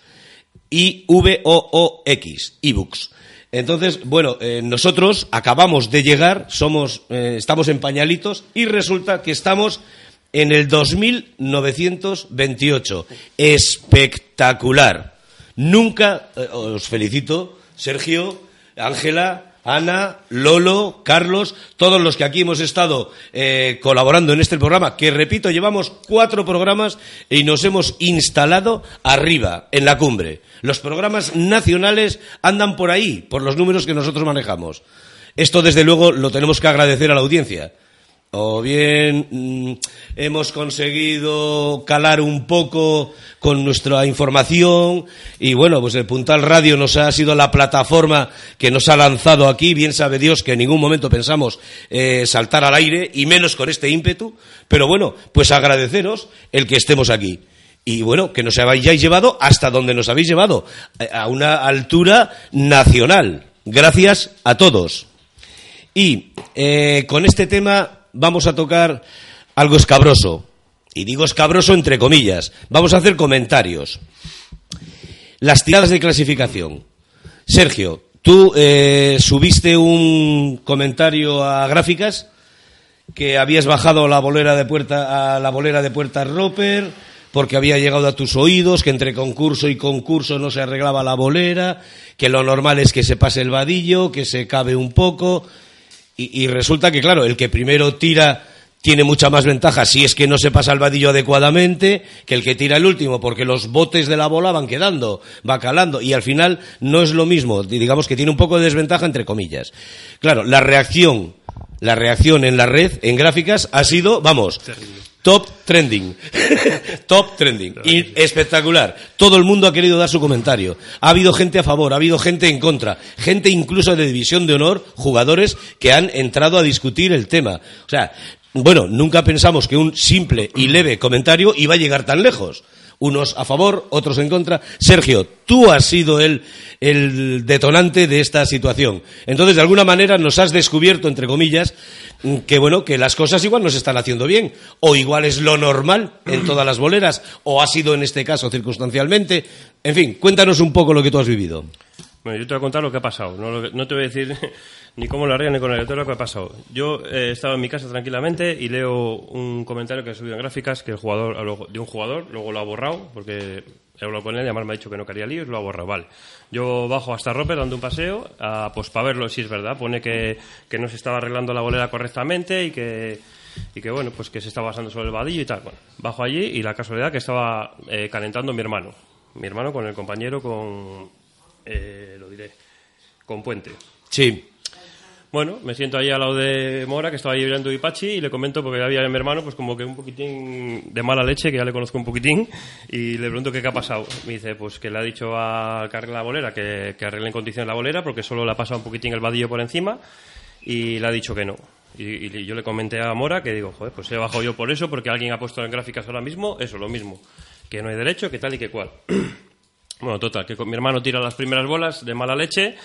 I-V-O-O-X, ebooks. Entonces, bueno, eh, nosotros acabamos de llegar, somos, eh, estamos en pañalitos y resulta que estamos en el 2928. Espectacular. Nunca, eh, os felicito, Sergio, Ángela, Ana, Lolo, Carlos, todos los que aquí hemos estado eh, colaborando en este programa, que repito, llevamos cuatro programas y nos hemos instalado arriba, en la cumbre. Los programas nacionales andan por ahí, por los números que nosotros manejamos. Esto, desde luego, lo tenemos que agradecer a la audiencia. O bien mm, hemos conseguido calar un poco con nuestra información y bueno, pues el Puntal Radio nos ha sido la plataforma que nos ha lanzado aquí. Bien sabe Dios que en ningún momento pensamos eh, saltar al aire y menos con este ímpetu. Pero bueno, pues agradeceros el que estemos aquí. Y bueno, que nos hayáis llevado hasta donde nos habéis llevado, eh, a una altura nacional. Gracias a todos. Y eh, con este tema vamos a tocar algo escabroso. Y digo escabroso entre comillas. Vamos a hacer comentarios. Las tiradas de clasificación. Sergio, tú eh, subiste un comentario a gráficas que habías bajado la bolera de puerta a la bolera de puerta Roper porque había llegado a tus oídos que entre concurso y concurso no se arreglaba la bolera, que lo normal es que se pase el vadillo, que se cabe un poco y, y resulta que claro, el que primero tira tiene mucha más ventaja si es que no se pasa el vadillo adecuadamente que el que tira el último, porque los botes de la bola van quedando, va calando, y al final no es lo mismo, digamos que tiene un poco de desventaja entre comillas. Claro, la reacción, la reacción en la red, en gráficas, ha sido, vamos, top trending, top trending, y espectacular. Todo el mundo ha querido dar su comentario. Ha habido gente a favor, ha habido gente en contra, gente incluso de división de honor, jugadores que han entrado a discutir el tema. O sea, bueno, nunca pensamos que un simple y leve comentario iba a llegar tan lejos. Unos a favor, otros en contra. Sergio, tú has sido el, el detonante de esta situación. Entonces, de alguna manera, nos has descubierto, entre comillas, mm, que bueno, que las cosas igual no se están haciendo bien, o igual es lo normal en todas las boleras, o ha sido en este caso circunstancialmente. En fin, cuéntanos un poco lo que tú has vivido. Bueno, yo te voy a contar lo que ha pasado. No, lo no te voy a decir ni cómo lo haría ni con el lector lo que ha pasado. Yo eh, he estado en mi casa tranquilamente y leo un comentario que ha subido en gráficas que el jugador, de un jugador, luego lo ha borrado porque he hablado con él y además me ha dicho que no quería líos, lo ha borrado. Vale. Yo bajo hasta Roper dando un paseo, a, pues para verlo si es verdad. Pone que, que no se estaba arreglando la bolera correctamente y que y que bueno, pues que se estaba basando sobre el vadillo y tal. Bueno, bajo allí y la casualidad que estaba eh, calentando mi hermano. Mi hermano con el compañero con eh, lo diré, con Puente. Sí. Bueno, me siento ahí al lado de Mora, que estaba ahí viendo Ipachi, y le comento, porque había a mi hermano, pues como que un poquitín de mala leche, que ya le conozco un poquitín, y le pregunto qué, qué ha pasado. Me dice, pues que le ha dicho al que la bolera que, que arregle en condiciones la bolera, porque solo le ha pasado un poquitín el vadillo por encima, y le ha dicho que no. Y, y yo le comenté a Mora que digo, joder, pues he bajado yo por eso, porque alguien ha puesto en gráficas ahora mismo, eso, lo mismo, que no hay derecho, que tal y que cual. Bueno, total, que con mi hermano tira las primeras bolas de mala leche,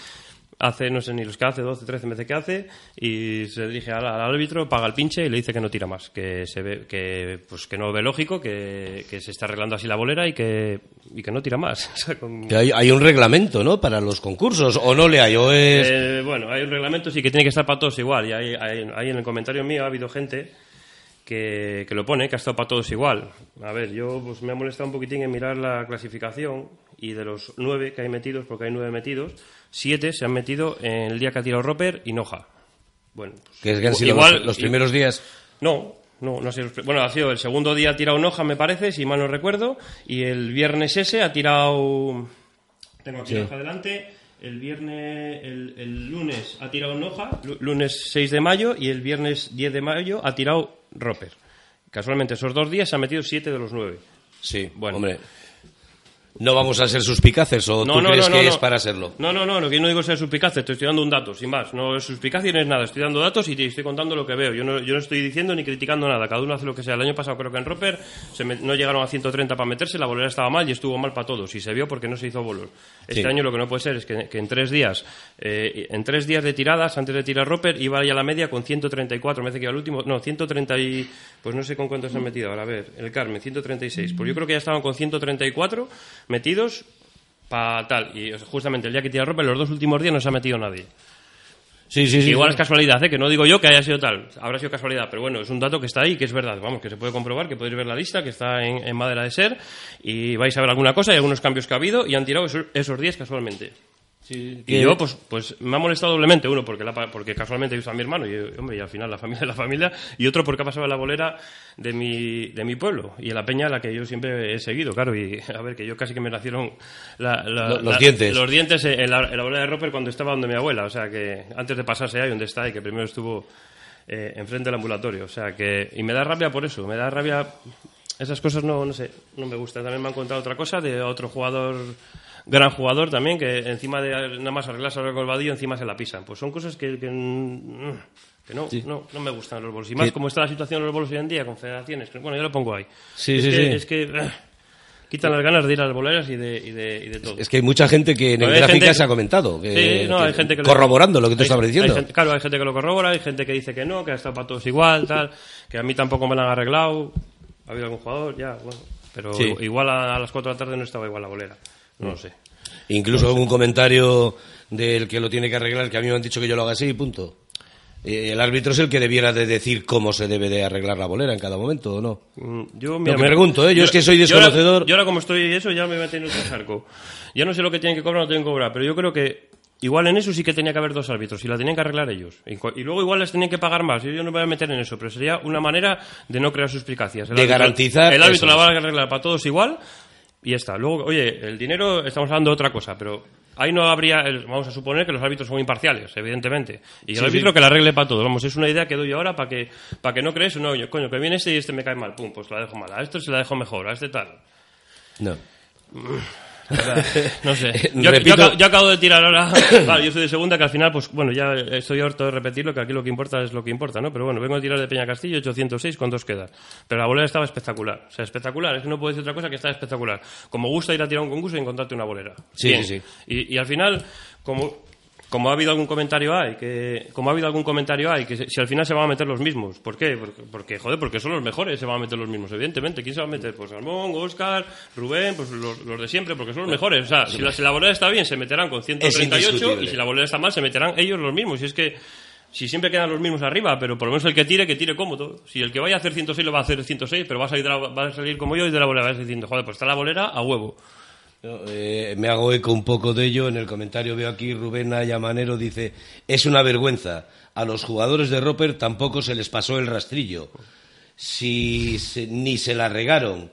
hace, no sé ni los que hace, 12, 13 veces que hace, y se dirige al, al árbitro, paga el pinche y le dice que no tira más, que se ve, que, pues que no ve lógico, que, que se está arreglando así la bolera y que, y que no tira más. O sea, con- Que hay, hay un reglamento, ¿no? Para los concursos, o no le hay, o es... Eh, bueno, hay un reglamento, sí, que tiene que estar para todos igual, y ahí, ahí- ahí en el comentario mío ha habido gente que, que lo pone, que ha estado para todos igual. A ver, yo pues me ha molestado un poquitín en mirar la clasificación y de los nueve que hay metidos, porque hay nueve metidos, siete se han metido en el día que ha tirado Roper y Noja. Bueno, pues, que, que han sido igual- los, los primeros días. no, no, no ha sido. Bueno, ha sido el segundo día ha tirado Noja, me parece, si mal no recuerdo, y el viernes ese ha tirado. Tengo aquí Sí. Adelante. El viernes, el, el lunes ha tirado Noja, lu- lunes 6 de mayo, y el viernes 10 de mayo ha tirado Roper. Casualmente, esos dos días se han metido siete de los nueve. Sí, Bueno. hombre. No vamos a ser suspicaces o No, tú no, crees no, no, que no. es para serlo. No, no, no, lo que yo no digo es ser suspicace, te estoy dando un dato, sin más. No es suspicacia ni es nada, estoy dando datos y te estoy contando lo que veo. Yo no, yo no estoy diciendo ni criticando nada, cada uno hace lo que sea. El año pasado creo que en Roper se me- no llegaron a 130 para meterse, la bolera estaba mal y estuvo mal para todos. Y se vio porque no se hizo bolos. Este Sí. año lo que no puede ser es que, que en tres días, eh, en tres días de tiradas, antes de tirar Roper, iba ya la media con 134, me parece que iba el último, no, 130 y, pues no sé con cuántos han metido ahora, a ver, el Carmen, 136. Pues yo creo que ya estaban con 134 metidos para tal. Y justamente el día que tira Roper, los dos últimos días no se ha metido nadie. Sí, sí, sí. Igual sí. es casualidad, ¿eh? que no digo yo que haya sido tal, habrá sido casualidad, pero bueno, es un dato que está ahí, que es verdad, vamos, que se puede comprobar, que podéis ver la lista, que está en, en madera de ser, y vais a ver alguna cosa y algunos cambios que ha habido, y han tirado esos, esos 10 casualmente. Y que- yo, pues, pues me ha molestado doblemente, uno, porque, la porque casualmente he visto a mi hermano, y hombre, y al final la familia es la familia, y otro porque ha pasado en la bolera de mi, de mi pueblo, y en la peña a la que yo siempre he seguido, claro, y a ver, que yo casi que me nacieron la- la- Lo- los dientes. Los dientes en la, en la bolera de Roper cuando estaba donde mi abuela, o sea que antes de pasarse ahí donde está, y que primero estuvo eh, enfrente del ambulatorio, o sea que, y me da rabia por eso, me da rabia esas cosas no, no sé, no me gustan. También me han contado otra cosa de otro jugador, gran jugador también, que encima de nada más arreglarse el vadillo, encima se la pisan. Pues son cosas que, que, mm, que no, no, no me gustan los bolos. Y más Que- como está la situación de los bolos hoy en día, con federaciones, bueno, yo lo pongo ahí. Sí, es sí, que, sí. Es que eh, quitan las ganas de ir a las boleras y de, y de, y de todo. Es que hay mucha gente que en el Hay gráfica se ha comentado. Que, Sí, no, que- hay gente que lo- corroborando lo que tú hay- estabas hay diciendo. gente- claro, hay gente que lo corrobora, hay gente que dice que no, que ha estado para todos igual, tal, que a mí tampoco me lo han arreglado. Ha habido algún jugador, ya, bueno. Pero Sí. igual a, a las 4 de la tarde no estaba igual la bolera. No lo sé. Incluso algún comentario del que lo tiene que arreglar, que a mí me han dicho que yo lo haga así y punto. Eh, El árbitro es el que debiera de decir cómo se debe de arreglar la bolera en cada momento, ¿o no? Mm, Yo, que pregunto, ¿eh? Yo es que soy desconocedor. Yo ahora, como estoy eso, ya me voy a tener otro charco. Ya no sé lo que tienen que cobrar o no tienen que cobrar, pero yo creo que igual en eso sí que tenía que haber dos árbitros y la tenían que arreglar ellos. Y, y luego igual les tenían que pagar más. Yo, yo no me voy a meter en eso, pero sería una manera de no crear suspicacias. El De árbitro- garantizar El árbitro eso. la va a arreglar para todos igual y ya está. Luego, oye, el dinero, estamos hablando de otra cosa, pero ahí no habría, vamos a suponer que los árbitros son imparciales, evidentemente. Y el Sí, árbitro sí. que la arregle para todos. Vamos, es una idea que doy ahora para que, para que no crees, no, yo, coño, que viene este y este me cae mal, pum, pues la dejo mal. A esto se la dejo mejor, a este tal. No. No sé. Yo, Repito- yo acabo- yo acabo de tirar ahora. Vale, yo soy de segunda, que al final, pues bueno, ya estoy harto de repetirlo, que aquí lo que importa es lo que importa, ¿no? Pero bueno, vengo a tirar de Peña Castillo, 806 con dos quedas. Pero la bolera estaba espectacular. O sea, espectacular. Es que no puedo decir otra cosa que estaba espectacular. Como gusta ir a tirar un concurso y encontrarte una bolera. Sí, Bien. sí, sí. Y, y al final, como. Como ha habido algún comentario hay, que como ha habido algún comentario hay, que si al final se van a meter los mismos, ¿por qué? Porque, porque, joder, porque son los mejores, se van a meter los mismos, evidentemente. ¿Quién se va a meter? Pues Salmón, Oscar, Rubén, pues los, los de siempre, porque son los mejores. O sea, si la, si la bolera está bien, se meterán con 138 indiscutible. y si la bolera está mal, se meterán ellos los mismos. Y es que si siempre quedan los mismos arriba, pero por lo menos el que tire, que tire cómodo. Si el que vaya a hacer 106 lo va a hacer 106, pero va a salir, de la- va a salir como yo y de la bolera va a diciendo, joder, pues está la bolera a huevo. Eh, me hago eco un poco de ello. En el comentario veo aquí Rubén Ayamanero dice: Es una vergüenza. A los jugadores de Roper tampoco se les pasó el rastrillo. Si se- ni se la regaron.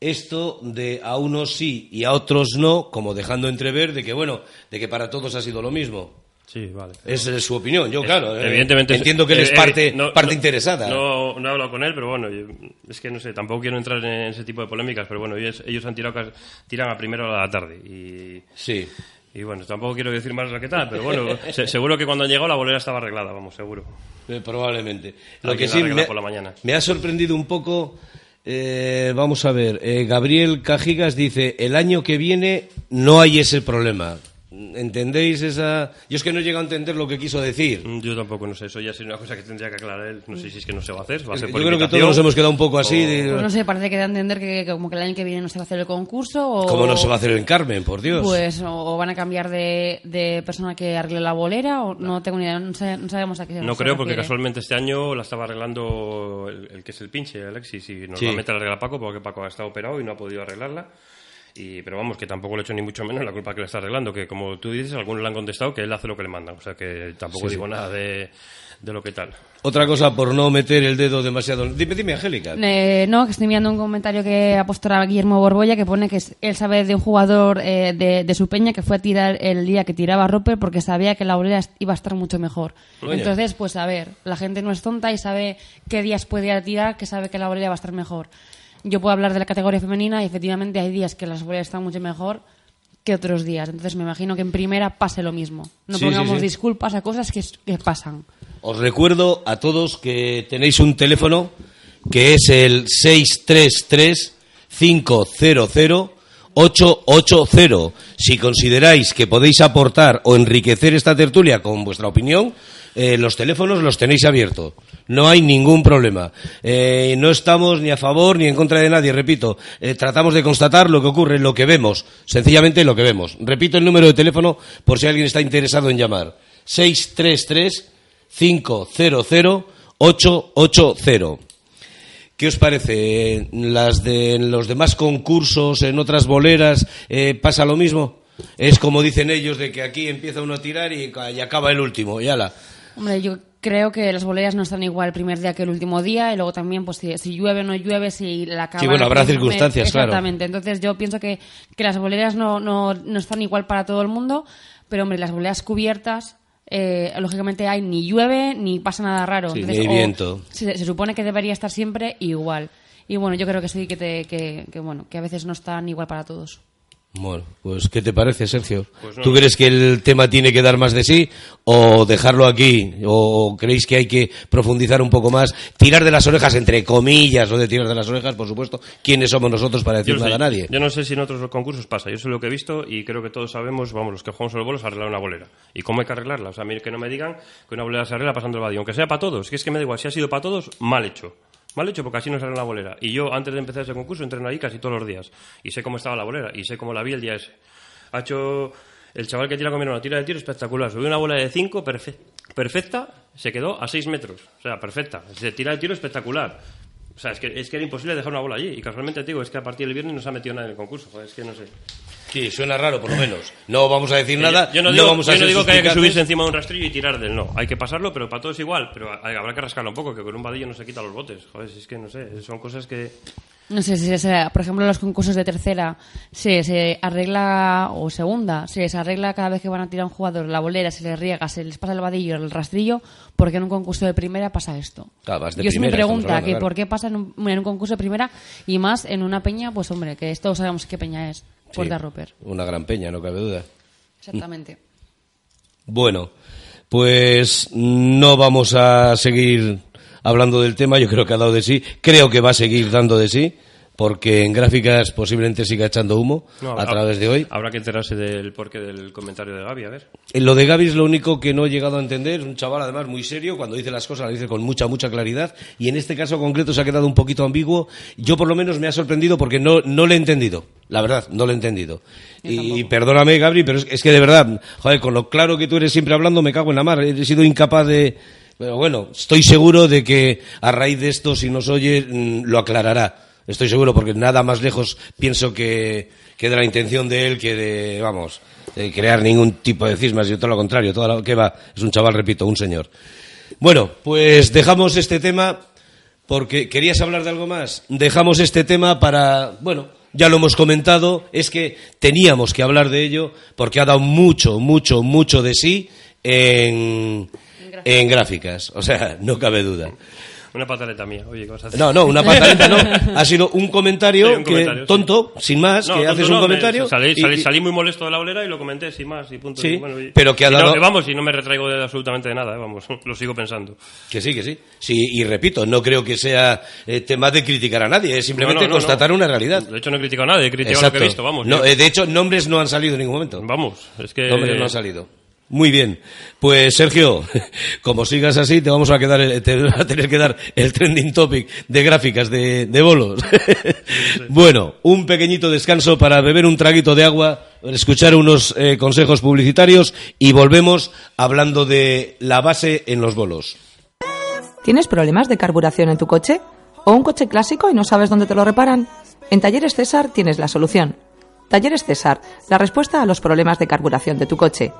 Esto de a unos sí y a otros no, como dejando entrever de que, bueno, de que para todos ha sido lo mismo. Sí, vale. Esa es su opinión. Yo, claro, eh, Evidentemente. entiendo que él es eh, parte, eh, no- parte no- interesada. No, no he hablado con él, pero bueno, yo- es que no sé, tampoco quiero entrar en ese tipo de polémicas, pero bueno, ellos, ellos han tirado, tiran a primero a la tarde. Y, Sí. y bueno, tampoco quiero decir más lo que tal, pero bueno, se- seguro que cuando han llegado la bolera estaba arreglada, vamos, seguro. Eh, probablemente. Lo que sí me, por la mañana. me ha sorprendido un poco. eh, vamos a ver. eh, Gabriel Cajigas dice: el año que viene no hay ese problema. ¿Entendéis esa.? Yo es que no he llegado a entender lo que quiso decir. Mm, Yo tampoco no sé, eso ya sería una cosa que tendría que aclarar él. No sé si es que no se va a hacer, va a ser Yo creo que todos nos hemos quedado un poco así. de- Pues no sé, parece que da a entender que, que como que el año que viene no se va a hacer el concurso o... ¿Cómo no se va a hacer en Carmen, por Dios? Pues o, o van a cambiar de, de persona que arregle la bolera o no tengo ni idea, no, sa- no sabemos a qué se No se creo, porque refiere. casualmente este año la estaba arreglando el, el que es el pinche, Alexis, y Sí. normalmente la arregla Paco, porque Paco ha estado operado y no ha podido arreglarla. Y, pero vamos, que tampoco le he hecho ni mucho menos la culpa que le está arreglando, que como tú dices, algunos le han contestado que él hace lo que le mandan. O sea que tampoco Sí, digo sí. nada de, de lo que tal. Otra cosa por no meter el dedo demasiado. Dime, dime, Angélica. Eh, no, que estoy mirando un comentario que ha puesto ahora Guillermo Borbolla que pone que él sabe de un jugador eh, de, de su peña que fue a tirar el día que tiraba Roper porque sabía que la est- iba a estar mucho mejor. Entonces, pues a ver, la gente no es tonta y sabe qué días puede ir a tirar, que sabe que la bolera va a estar mejor. Yo puedo hablar de la categoría femenina y efectivamente hay días que las boleas están mucho mejor que otros días. Entonces me imagino que en primera pase lo mismo. No Sí, pongamos sí, sí. disculpas a cosas que, que pasan. Os recuerdo a todos que tenéis un teléfono que es el 633 500 880. Si consideráis que podéis aportar o enriquecer esta tertulia con vuestra opinión, eh, los teléfonos los tenéis abiertos. No hay ningún problema. Eh, no estamos ni a favor ni en contra de nadie, repito. Eh, tratamos de constatar lo que ocurre, lo que vemos. Sencillamente lo que vemos. Repito el número de teléfono por si alguien está interesado en llamar. 633 500 880. ¿Qué os parece? ¿Las de los demás concursos, en otras boleras, eh, pasa lo mismo? Es como dicen ellos, de que aquí empieza uno a tirar y, acaba el último. Hombre, yo creo que las boleas no están igual el primer día que el último día y luego también pues si, si llueve o no llueve, si la cámara... bueno, habrá circunstancias, claro. Exactamente. Entonces yo pienso que, que las boleras no, no, no están igual para todo el mundo, pero hombre, las boleas cubiertas... eh, lógicamente hay ni llueve ni pasa nada raro. Sí, Entonces, ni hay viento. Se, se supone que debería estar siempre igual. Y bueno, yo creo que sí, que, te- que, que, bueno, que a veces no están igual para todos. Bueno, pues ¿qué te parece, Sergio? Pues no. ¿Tú crees que el tema tiene que dar más de sí o dejarlo aquí? ¿O creéis que hay que profundizar un poco más? Tirar de las orejas, entre comillas, o de tirar de las orejas, por supuesto. ¿Quiénes somos nosotros para decir Yo, nada sé, a nadie? yo no sé si en otros concursos pasa, yo sé lo que he visto y creo que todos sabemos, vamos, los que jugamos a los bolos, arreglar una bolera. ¿Y cómo hay que arreglarla? O sea, a mí que no me digan que una bolera se arregla pasando el vadillo, aunque sea para todos, que es que me da igual, si ha sido para todos, mal hecho. Mal hecho porque así no sale una bolera. Y yo, antes de empezar ese concurso, entreno ahí casi todos los días. Y sé cómo estaba la bolera, y sé cómo la vi el día ese. Ha hecho el chaval que tira con hermano, tira de tiro espectacular. Subió una bola de 5 perfecta, se quedó a 6 metros. O sea, perfecta. Se tira de tiro espectacular. O sea, es que, es que era imposible dejar una bola allí. Y casualmente te digo, es que a partir del viernes no se ha metido nada en el concurso. Es que no sé. Sí, suena raro, por lo menos. No vamos a decir nada, Yo no digo, vamos a yo no digo que haya que subirse encima de un rastrillo y tirar del no. Hay que pasarlo, pero para todo es igual. Pero hay- habrá que rascarlo un poco, que con un vadillo no se quita los botes. Joder, si es que no sé, son cosas que... No sé si, se- por ejemplo, en los concursos de tercera se, se arregla, o segunda, se les arregla cada vez que van a tirar a un jugador la bolera, se les riega, se les pasa el vadillo, el rastrillo, porque en un concurso de primera pasa esto. Claro, vas de Yo es mi pregunta, hablando, que claro. por qué pasa en un, en un concurso de primera y más en una peña, pues hombre, que todos sabemos qué peña es, Puerta Sí, Roper. Una gran peña, no cabe duda. Exactamente. Bueno, pues no vamos a seguir hablando del tema, yo creo que ha dado de sí, creo que va a seguir dando de sí, porque en gráficas posiblemente siga echando humo No, a través de hoy. Habrá que enterarse del porqué del comentario de Gaby, a ver. En lo de Gaby es lo único que no he llegado a entender, un chaval además muy serio, cuando dice las cosas las dice con mucha, mucha claridad, y en este caso concreto se ha quedado un poquito ambiguo, yo por lo menos me ha sorprendido porque no, no le he entendido, la verdad, no le he entendido. Y, perdóname, Gabri, pero es, es que de verdad, joder, con lo claro que tú eres siempre hablando, me cago en la mar, he sido incapaz de... Pero bueno, estoy seguro de que a raíz de esto, si nos oye, mm, lo aclarará. Estoy seguro, porque nada más lejos pienso que, que de la intención de él que de, vamos, de crear ningún tipo de cismas y todo lo contrario, todo lo que va, es un chaval, repito, un señor. Bueno, pues dejamos este tema porque querías hablar de algo más. Dejamos este tema para, bueno, ya lo hemos comentado, es que teníamos que hablar de ello porque ha dado mucho, mucho, mucho de sí en, en gráficas. O sea, no cabe duda. Una pataleta mía. Oye, ¿qué vas a hacer? No, no, una pataleta no. Ha sido un comentario, que, sí. tonto, sin más, No, que haces no, un me- comentario. Salí, y- salí- y- salí muy molesto de la bolera y lo comenté sin más y punto. Sí, Y bueno, y- pero que ha no- vamos, y no me retraigo de absolutamente de nada, eh, vamos, lo sigo pensando. Que sí, que sí. Sí, y repito, no creo que sea eh, tema de criticar a nadie, es simplemente constatar una realidad. De hecho, no he criticado a nadie, he criticado Exacto. lo que he visto, vamos. No, eh, de hecho, nombres no han salido en ningún momento. Vamos, es que... Nombres no han salido. Muy bien. Pues Sergio, como sigas así, te vamos a quedar, el- te va a tener que dar el trending topic de gráficas de, de bolos. bueno, un pequeñito descanso para beber un traguito de agua, escuchar unos eh, consejos publicitarios y volvemos hablando de la base en los bolos. ¿Tienes problemas de carburación en tu coche? ¿O un coche clásico y no sabes dónde te lo reparan? En Talleres César tienes la solución. Talleres César, la respuesta a los problemas de carburación de tu coche.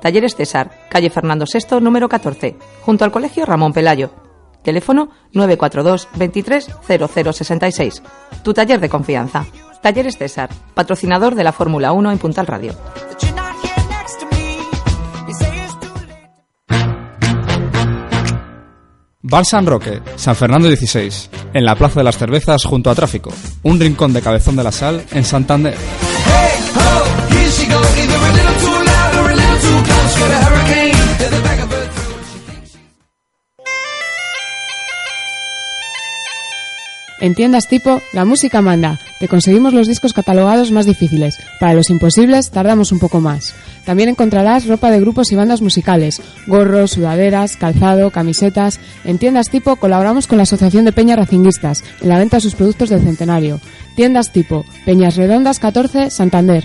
Talleres César, calle Fernando VI, número 14, junto al Colegio Ramón Pelayo. Teléfono 942 23 0066. Tu taller de confianza. Talleres César, patrocinador de la Fórmula 1 en Puntal Radio. Bar San Roque, San Fernando 16, en la Plaza de las Cervezas junto a Tráfico, un rincón de Cabezón de la Sal en Santander. En tiendas tipo, la música manda. Te conseguimos los discos catalogados más difíciles. Para los imposibles, tardamos un poco más. También encontrarás ropa de grupos y bandas musicales, gorros, sudaderas, calzado, camisetas. En tiendas tipo colaboramos con la Asociación de Peñas Racinguistas en la venta de sus productos del centenario. Tiendas tipo, Peñas Redondas 14, Santander.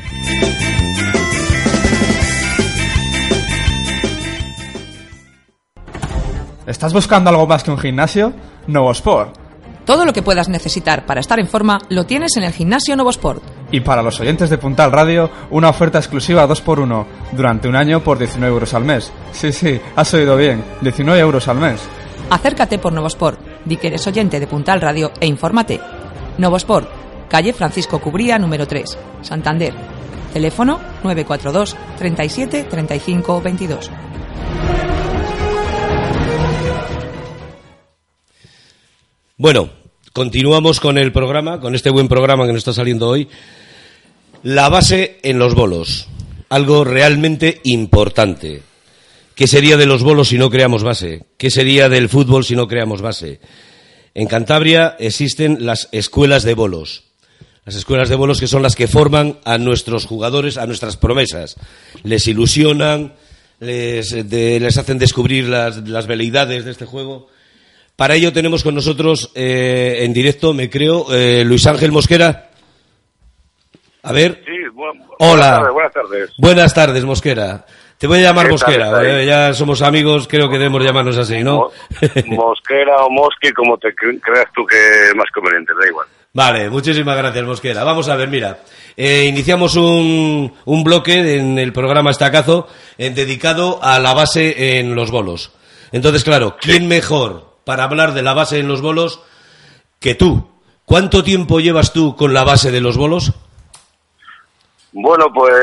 ¿Estás buscando algo más que un gimnasio? Novosport. Todo lo que puedas necesitar para estar en forma lo tienes en el gimnasio Novosport. Y para los oyentes de Puntal Radio, una oferta exclusiva 2x1 durante un año por 19 euros al mes. Sí, sí, has oído bien, 19 euros al mes. Acércate por Novosport, di que eres oyente de Puntal Radio e infórmate. Novosport, calle Francisco Cubría número 3, Santander. Teléfono 942 37 35 22. Bueno, continuamos con el programa, con este buen programa que nos está saliendo hoy. La base en los bolos, algo realmente importante. ¿Qué sería de los bolos si no creamos base? ¿Qué sería del fútbol si no creamos base? En Cantabria existen las escuelas de bolos. Las escuelas de bolos que son las que forman a nuestros jugadores, a nuestras promesas. Les ilusionan, les, hacen descubrir las, las veleidades de este juego. Para ello tenemos con nosotros eh, en directo, me creo, eh, Luis Ángel Mosquera. A ver. Sí, bu- Hola. Buenas tardes, buenas tardes. Buenas tardes, Mosquera. Te voy a llamar ¿Qué tal Mosquera. ya somos amigos, creo que debemos llamarnos así, ¿no? Mosquera o Mosqui, como te cre- creas tú que es más conveniente, da igual. Vale, muchísimas gracias, Mosquera. Vamos a ver, mira. eh, iniciamos un, un bloque en el programa Estacazo eh, dedicado a la base en los bolos. Entonces, claro, ¿quién mejor para hablar de la base en los bolos que tú? ¿Cuánto tiempo llevas tú con la base de los bolos? Bueno, pues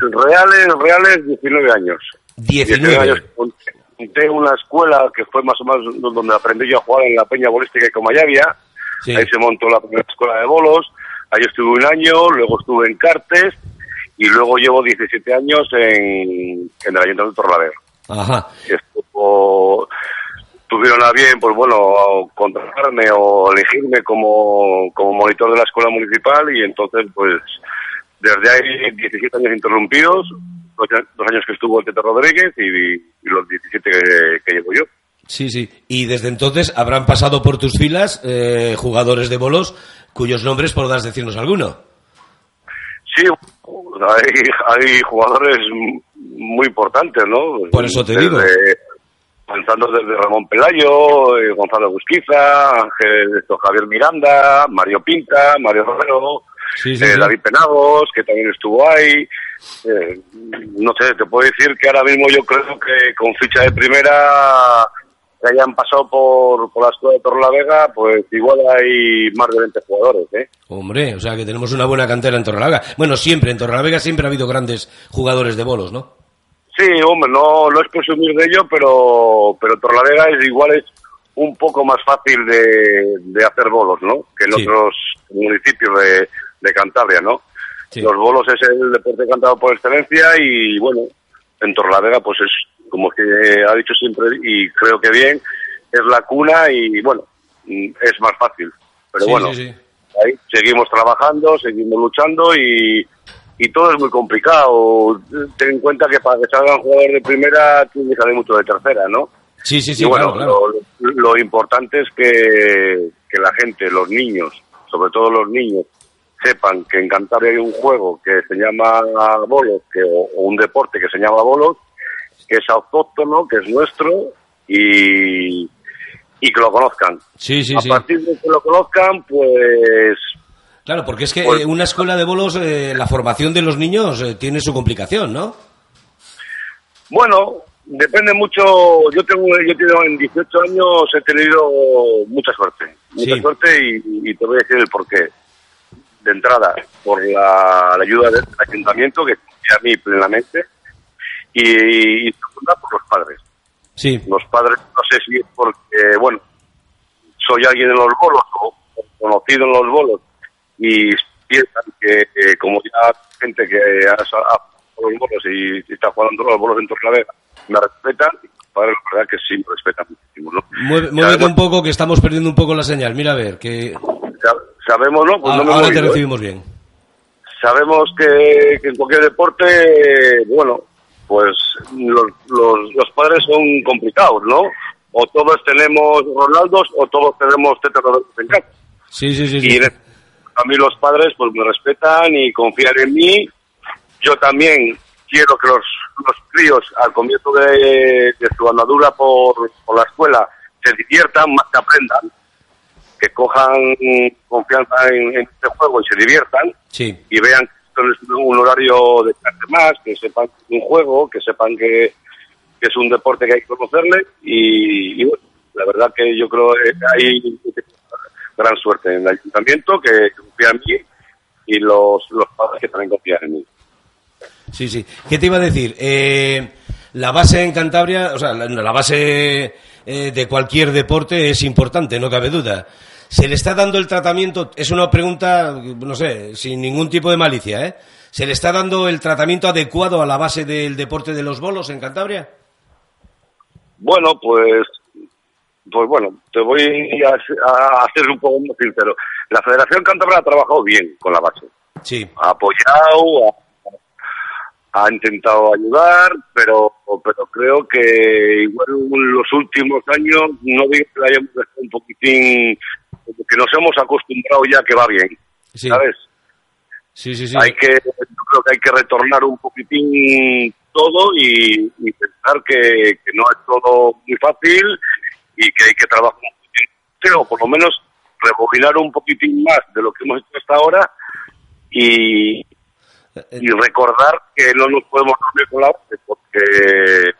reales, reales, 19 años. 19. años. Monté una escuela que fue más o menos donde aprendí yo a jugar en la Peña Bolística de Comayavia. Sí. Ahí se montó la primera escuela de bolos. Ahí estuve un año, luego estuve en Cartes y luego llevo 17 años en, en el Ayuntamiento de Torlavega. Ajá. estuvo tuvieron a bien pues bueno contratarme o elegirme como, como monitor de la escuela municipal y entonces pues desde ahí 17 años interrumpidos dos, años que estuvo el Tete Rodríguez y, y los 17 que, que llevo yo Sí, sí. Y desde entonces habrán pasado por tus filas eh, jugadores de bolos cuyos nombres podrás decirnos alguno. sí hay, hay jugadores muy importantes no Por eso te digo. Comenzando desde Ramón Pelayo, eh, Gonzalo Busquiza, Ángel esto, Javier Miranda, Mario Pinta, Mario Romero, Sí, sí, eh, sí. David Penagos, que también estuvo ahí. Eh, no sé, te puedo decir que ahora mismo yo creo que con ficha de primera que hayan pasado por, por la escuela de Torlavega, pues igual hay más de 20 jugadores, ¿eh? Hombre, o sea que tenemos una buena cantera en Torrelavega. Bueno, siempre, en Torrelavega siempre ha habido grandes jugadores de bolos, ¿no? Sí, hombre, no, no es presumir de ello, pero, pero Torlavega es igual es un poco más fácil de, de hacer bolos, ¿no? Que en Sí. otros municipios de, de Cantabria, ¿no? Sí. Los bolos es el deporte cantado por excelencia y, bueno, en Torlavega, pues es, como que ha dicho siempre, y creo que bien, es la cuna y, bueno, es más fácil. Pero Sí, bueno, ahí seguimos trabajando, seguimos luchando y, y todo es muy complicado. Ten en cuenta que para que salgan jugadores de primera tiene que salir mucho de tercera, ¿no? Sí, sí, sí, y bueno, claro, claro. Lo, lo importante es que, que la gente, los niños, sobre todo los niños, sepan que en Cantabria hay un juego que se llama bolos, que, o, o un deporte que se llama bolos, que es autóctono, que es nuestro y, y que lo conozcan. Sí, sí, a sí. partir de que lo conozcan, pues Claro, porque es que Pues- eh, una escuela de bolos, eh, la formación de los niños eh, tiene su complicación, ¿no? Bueno, depende mucho. Yo tengo, yo tengo en 18 años he tenido mucha suerte, mucha Sí. suerte y, y te voy a decir el porqué. De entrada, por la, la ayuda del ayuntamiento que confía a mí plenamente y, y segunda por los padres. Sí. Los padres, no sé si es porque, bueno, soy alguien en los bolos o conocido en los bolos y piensan que, que como ya gente que ha, jugado los bolos y, y está jugando los bolos en Torrelavega me respetan, los padres la verdad que sí me respetan muchísimo, ¿no? Mueve- Muévete un poco que estamos perdiendo un poco la señal. Mira a ver, que Sa- Sabemos, ¿no? Pues no me he ahora te ¿eh? recibimos bien. Sabemos que, que en cualquier deporte, bueno, pues los, los, los padres son complicados, ¿no? O todos tenemos Ronaldos o todos tenemos Tete Rodríguez en casa. Sí, sí, sí. Y sí. en este- a mí los padres pues me respetan y confían en mí. Yo también quiero que los, los críos al comienzo de, de su andadura por, por la escuela se diviertan, más que aprendan, que cojan confianza en, en este juego y se diviertan Sí. y vean que esto es un horario de clase más, que sepan que es un juego, que sepan que, que es un deporte que hay que conocerle y, y bueno, la verdad que yo creo que hay gran suerte en el ayuntamiento que confía en mí y los, los padres que también confían en mí. Sí, sí. ¿Qué te iba a decir? Eh, la base en Cantabria, o sea, la, la base eh, de cualquier deporte es importante, no cabe duda. ¿Se le está dando el tratamiento? Es una pregunta, no sé, sin ningún tipo de malicia, ¿eh? ¿Se le está dando el tratamiento adecuado a la base del deporte de los bolos en Cantabria? Bueno, pues, pues bueno, te voy a, a ser un poco más sincero. La Federación Cántabra ha trabajado bien con la base. Sí. ha apoyado, ha, ha intentado ayudar, pero, pero creo que igual en los últimos años no digo que la hayamos dejado un poquitín, que nos hemos acostumbrado ya que va bien, Sí. ¿sabes? Sí, sí, sí. Hay que, yo creo que hay que retornar un poquitín todo y, y pensar que, que no es todo muy fácil y que hay que trabajar un poquitín, o por lo menos rebobinar un poquitín más de lo que hemos hecho hasta ahora y, y recordar que no nos podemos dormir con la base porque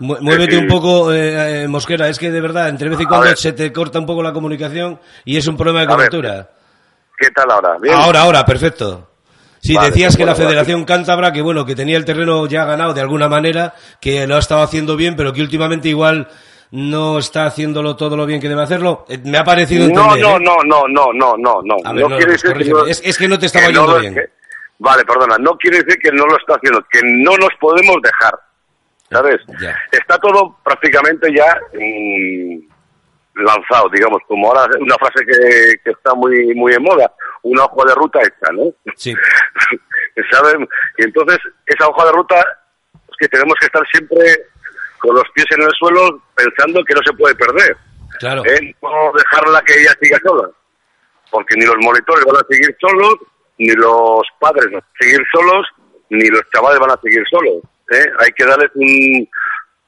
Mu- Muévete un poco, eh, eh, Mosquera. Es que de verdad, entre vez y cuando se te corta un poco la comunicación y es un problema de A ver. cobertura. ¿qué tal ahora? ¿Bien? Ahora, ahora, perfecto. Sí, Vale, decías que la Federación Cántabra, que bueno, que tenía el terreno ya ganado de alguna manera, que lo ha estado haciendo bien, pero que últimamente igual no está haciéndolo todo lo bien que debe hacerlo. Eh, Me ha parecido No, entender. no, ¿eh? no, no, no, no, no, no. A ver, no no, quiere decir que no- Es- es que no te estaba que no bien. que- vale, perdona, no quiere decir que no lo está haciendo, que no nos podemos dejar, ¿sabes? Ya. Está todo prácticamente ya mm, lanzado, digamos, como ahora una frase que, que está muy muy en moda, una hoja de ruta hecha, ¿no? Sí. ¿Sabes? Y entonces, esa hoja de ruta es que tenemos que estar siempre con los pies en el suelo pensando que no se puede perder. Claro. ¿eh? No dejarla que ella siga sola. Porque ni los monitores van a seguir solos, ni los padres van a seguir solos, ni los chavales van a seguir solos. ¿eh? Hay que darles un.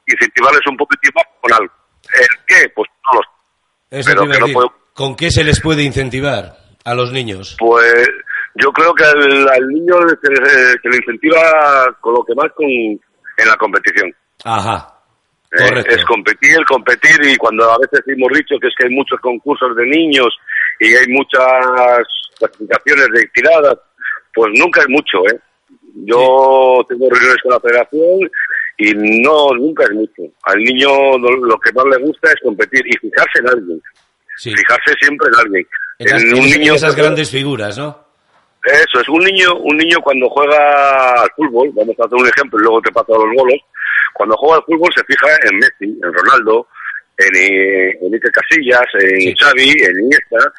incentivarles un poquitín más con algo. ¿El qué? Pues no lo sé. Eso pero que no puedo- ¿Con qué se les puede incentivar a los niños? Pues yo creo que al, al niño se, se- se le incentiva con lo que más con, en la competición. Ajá. ¿Eh? Es competir, competir y cuando a veces hemos dicho que es que hay muchos concursos de niños y hay muchas clasificaciones de tiradas, pues nunca es mucho, ¿eh? Yo tengo reuniones con la federación y no, nunca es mucho. Al niño lo, lo que más le gusta es competir y fijarse en alguien. Sí. Fijarse siempre en alguien. En, las- En un esas- niño esas grandes figuras, ¿no? eso es, un niño, un niño cuando juega al fútbol, vamos a hacer un ejemplo y luego te paso a los bolos, cuando juega al fútbol se fija en Messi, en Ronaldo, en, eh, en Iker Casillas, en Sí. Xavi, en Iniesta,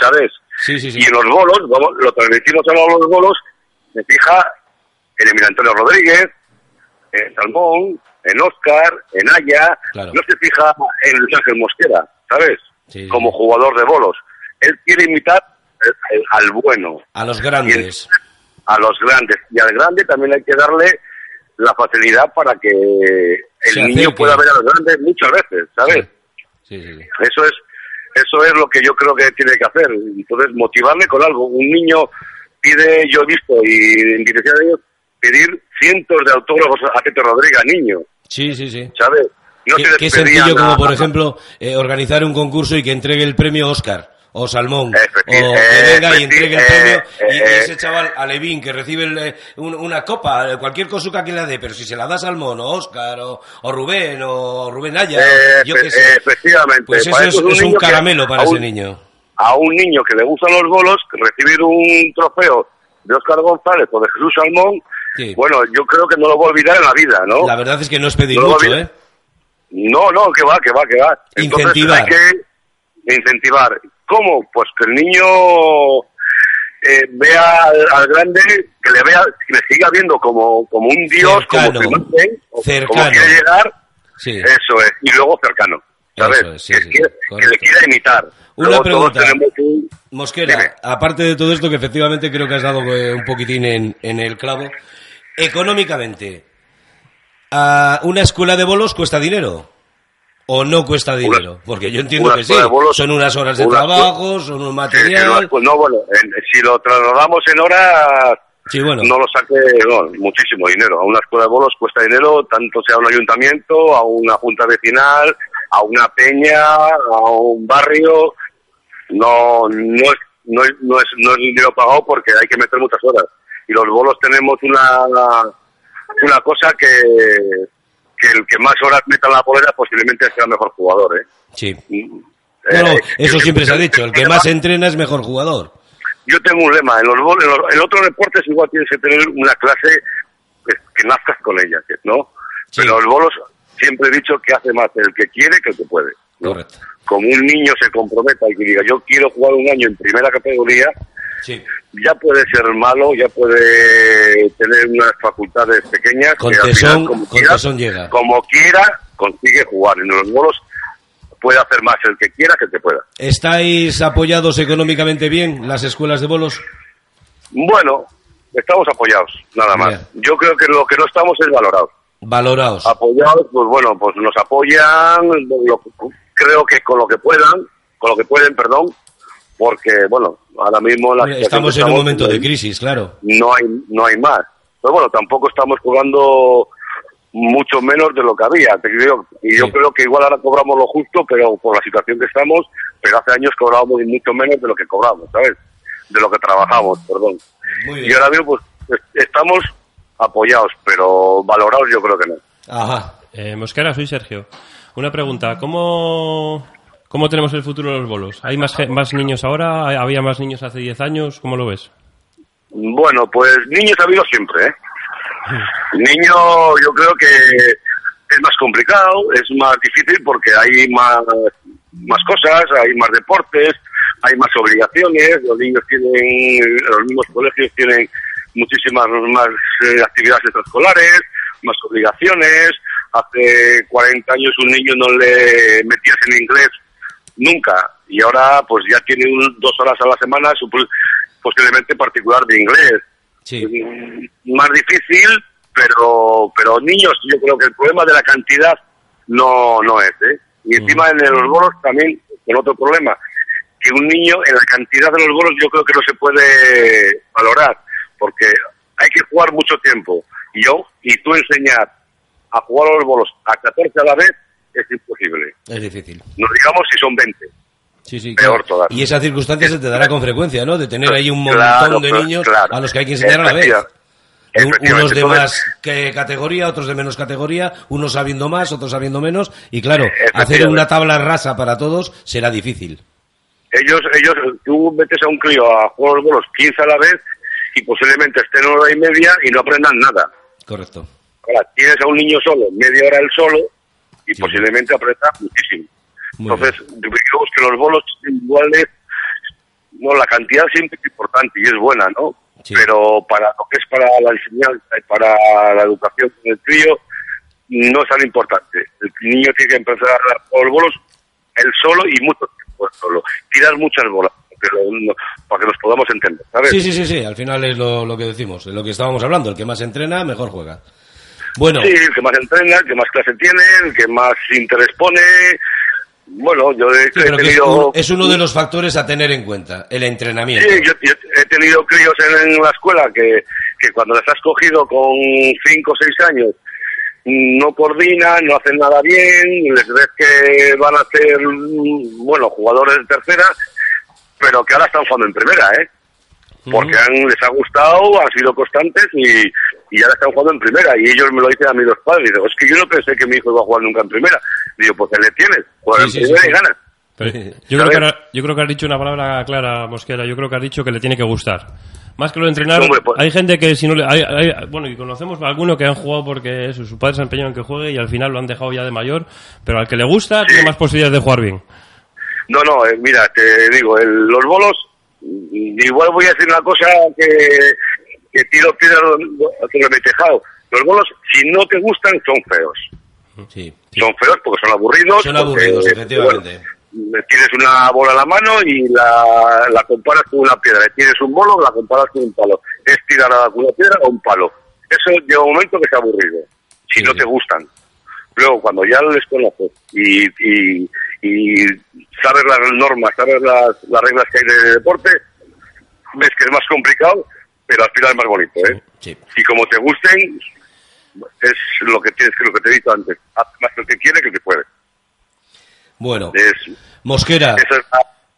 ¿sabes? Sí, sí, sí. Y en los bolos, vamos, lo transmitimos a los bolos, se fija en Emilio Antonio Rodríguez, en Salmón, en Oscar, en Aya, Claro. no se fija en Luis Ángel Mosquera, ¿sabes? Sí, Como sí. jugador de bolos. Él quiere imitar al bueno, A los grandes. a los grandes. Y al grande también hay que darle la facilidad para que el Se niño acerque. pueda ver a los grandes muchas veces, ¿sabes? Sí, sí, sí. Eso es eso es lo que yo creo que tiene que hacer. Entonces, motivarle con algo. Un niño pide, yo he visto, y en dirección de ellos, pedir cientos de autógrafos a Tete Rodríguez, niño, Sí, sí, sí. ¿sabes? No Qué, se qué sencillo como, por ejemplo, eh, organizar un concurso y que entregue el premio Oscar o Salmón, o que eh, venga y entregue el eh, premio, y, y eh, ese chaval, Alevín, que recibe el, un- una copa, cualquier cosa que le dé, pero si se la da Salmón, o Óscar, o, o Rubén, o Rubén Aya, Eh, yo qué sé. efectivamente. Pues eso es, un caramelo para ese niño. A un niño que le gustan los bolos, recibir un trofeo de Óscar González o de Jesús Salmón, Sí. bueno, yo creo que no lo voy a olvidar en la vida, ¿no? La verdad es que no es pedir No mucho, ¿eh? No, no, que va, que va, que va. Entonces Incentivar. hay que incentivar. ¿Cómo? Pues que el niño eh, vea al, al grande, que le vea, que le siga viendo como, como un dios, Cercano. como su imagen, Cercano. como quiere llegar, Sí. eso es, y luego cercano, ¿sabes? Es, sí, que, sí, quiere- que correcto. le quiera imitar. Una Luego pregunta. un... Mosquera, Dime. aparte de todo esto que efectivamente creo que has dado eh, un poquitín en, en el clavo, económicamente, ¿a ¿una escuela de bolos cuesta dinero? ¿O no cuesta dinero? Porque yo entiendo una que sí. bolos- son unas horas de una trabajo, son un material. pues no, bueno, en- si lo trasladamos en horas, Sí, bueno. no lo saque no, muchísimo dinero. A una escuela de bolos cuesta dinero, tanto sea un ayuntamiento, a una junta vecinal, a una peña, a un barrio. No, no es, no es, no es, no es dinero pagado porque hay que meter muchas horas. Y los bolos tenemos una, una cosa que, que el que más horas meta en la polera posiblemente sea el mejor jugador, ¿eh? Sí. No, no, eh, eso siempre se ha dicho. El que más entrena es mejor jugador. yo tengo un lema, en los en, los- en otros deportes igual tienes que tener una clase que, que nazcas con ella, ¿no? Sí. Pero los bolos siempre he dicho que hace más el que quiere que el que puede. ¿no? Correcto. Como un niño se comprometa y que diga yo quiero jugar un año en primera categoría, Sí. Ya puede ser malo, ya puede tener unas facultades pequeñas. Con que al tesón- final, como con quiera- tesón llega. Como quiera, consigue jugar. En los bolos puede hacer más el que quiera que el que pueda. ¿Estáis apoyados económicamente bien las escuelas de bolos? Bueno, estamos apoyados, nada más. Bien. Yo creo que lo que no estamos es valorados. Valoraos. Apoyados, pues bueno, pues nos apoyan, lo- creo que con lo que puedan, con lo que pueden, perdón, porque, bueno, ahora mismo la Estamos que en un momento de no- crisis, claro. No hay, no hay más. Pero bueno, tampoco estamos cobrando mucho menos de lo que había. te digo, y yo Sí. creo que igual ahora cobramos lo justo, pero por la situación que estamos, pero hace años cobrábamos mucho menos de lo que cobramos, ¿sabes? De lo que trabajamos, perdón. Muy Y ahora mismo, pues, es- estamos apoyados, pero valorados yo creo que no. Ajá. Eh, Mosquera, soy Sergio. Una pregunta, ¿cómo, cómo tenemos el futuro de los bolos? ¿Hay más, más niños ahora? ¿Hay- ¿Había más niños hace 10 años? ¿Cómo lo ves? Bueno, pues niños ha habido siempre, ¿eh? Niño yo creo que es más complicado, es más difícil porque hay más, más cosas, hay más deportes, hay más obligaciones, los niños tienen, los mismos colegios tienen muchísimas más eh, actividades extraescolares, más obligaciones. Hace 40 años un niño no le metías en inglés nunca y ahora pues ya tiene un- dos horas a la semana posiblemente particular de inglés. Sí. Mm, Más difícil, pero pero niños, yo creo que el problema de la cantidad no no es, ¿eh? Y encima en los bolos también con otro problema, que un niño en la cantidad de los bolos yo creo que no se puede valorar, porque hay que jugar mucho tiempo. Yo, y tú enseñar a jugar a los bolos a 14 a la vez es imposible. Es difícil. Nos digamos si son 20. Sí, sí, Peor claro. todavía. Y esa circunstancia se te dará con frecuencia, ¿no? De tener ahí un montón Claro, de niños claro. a los que hay que enseñar a la vez. Unos de más que categoría, otros de menos categoría, unos sabiendo más, otros sabiendo menos. Y claro, hacer una tabla rasa para todos será difícil. ellos, ellos, tú metes a un crío a jugar los bolos 15 a la vez y posiblemente estén una hora y media y no aprendan nada. Correcto. Ahora, tienes a un niño solo, media hora él solo, y Sí. posiblemente aprenda muchísimo. Muy Entonces, digamos que los bolos iguales, no, la cantidad siempre es importante y es buena, ¿no? Sí. Pero para lo que es para la enseñanza y para la educación del crío, no es tan importante. El niño tiene que empezar a jugar los bolos él solo y mucho tiempo solo. Tirar muchas bolas, para que nos podamos entender, ¿sabes? Sí, sí, sí, sí. Al final es lo, lo que decimos, es lo que estábamos hablando. El que más entrena, mejor juega. Bueno, Sí, el que más entrena, el que más clase tiene, el que más interés pone. Bueno, yo he, sí, he pero que es, tenido... un- es uno de los factores a tener en cuenta, el entrenamiento. Sí, yo, yo he tenido críos en, en la escuela que, que cuando les has cogido con 5 o 6 años no coordinan, no hacen nada bien, les ves que van a ser, bueno, jugadores de tercera pero que ahora están jugando en primera, ¿eh? Porque han, les ha gustado, han sido constantes y, y ahora están jugando en primera. Y ellos me lo dicen a mis dos padres. Digo, es que yo no pensé que mi hijo iba a jugar nunca en primera. Digo, pues ¿qué le tienes? Juega Sí, en sí, primera sí, y gana. Pero yo, creo que, yo creo que has dicho una palabra clara, Mosquera. Yo creo que has dicho que le tiene que gustar. Más que lo de entrenar, Hombre, pues- hay gente que si no le... hay- hay- bueno, y conocemos a alguno que han jugado porque eso, sus padres se han empeñado en que juegue y al final lo han dejado ya de mayor, pero al que le gusta tiene más posibilidades de jugar bien. No, no, eh, mira, te digo, el- los bolos, mm, igual voy a decir una cosa que, que tiro piedra sobre mi tejado. Los bolos, si no te gustan, son feos. Sí. Son feos porque son aburridos. Son porque, aburridos, efectivamente. bueno, tienes una bola en la mano y la, la comparas con una piedra. Tienes un bolo, la comparas con un palo. Es tirar a una piedra o un palo. Eso llega un momento que es aburrido, si no te gustan. Luego, cuando ya les conoces y, y, y sabes las normas, sabes las, las reglas que hay de deporte, ves que es más complicado, pero al final es más bonito, ¿eh? Sí. Y como te gusten, es lo que tienes que lo que te he dicho antes. Haz más el que quiere que el que puede. Bueno, Es, Mosquera. ese es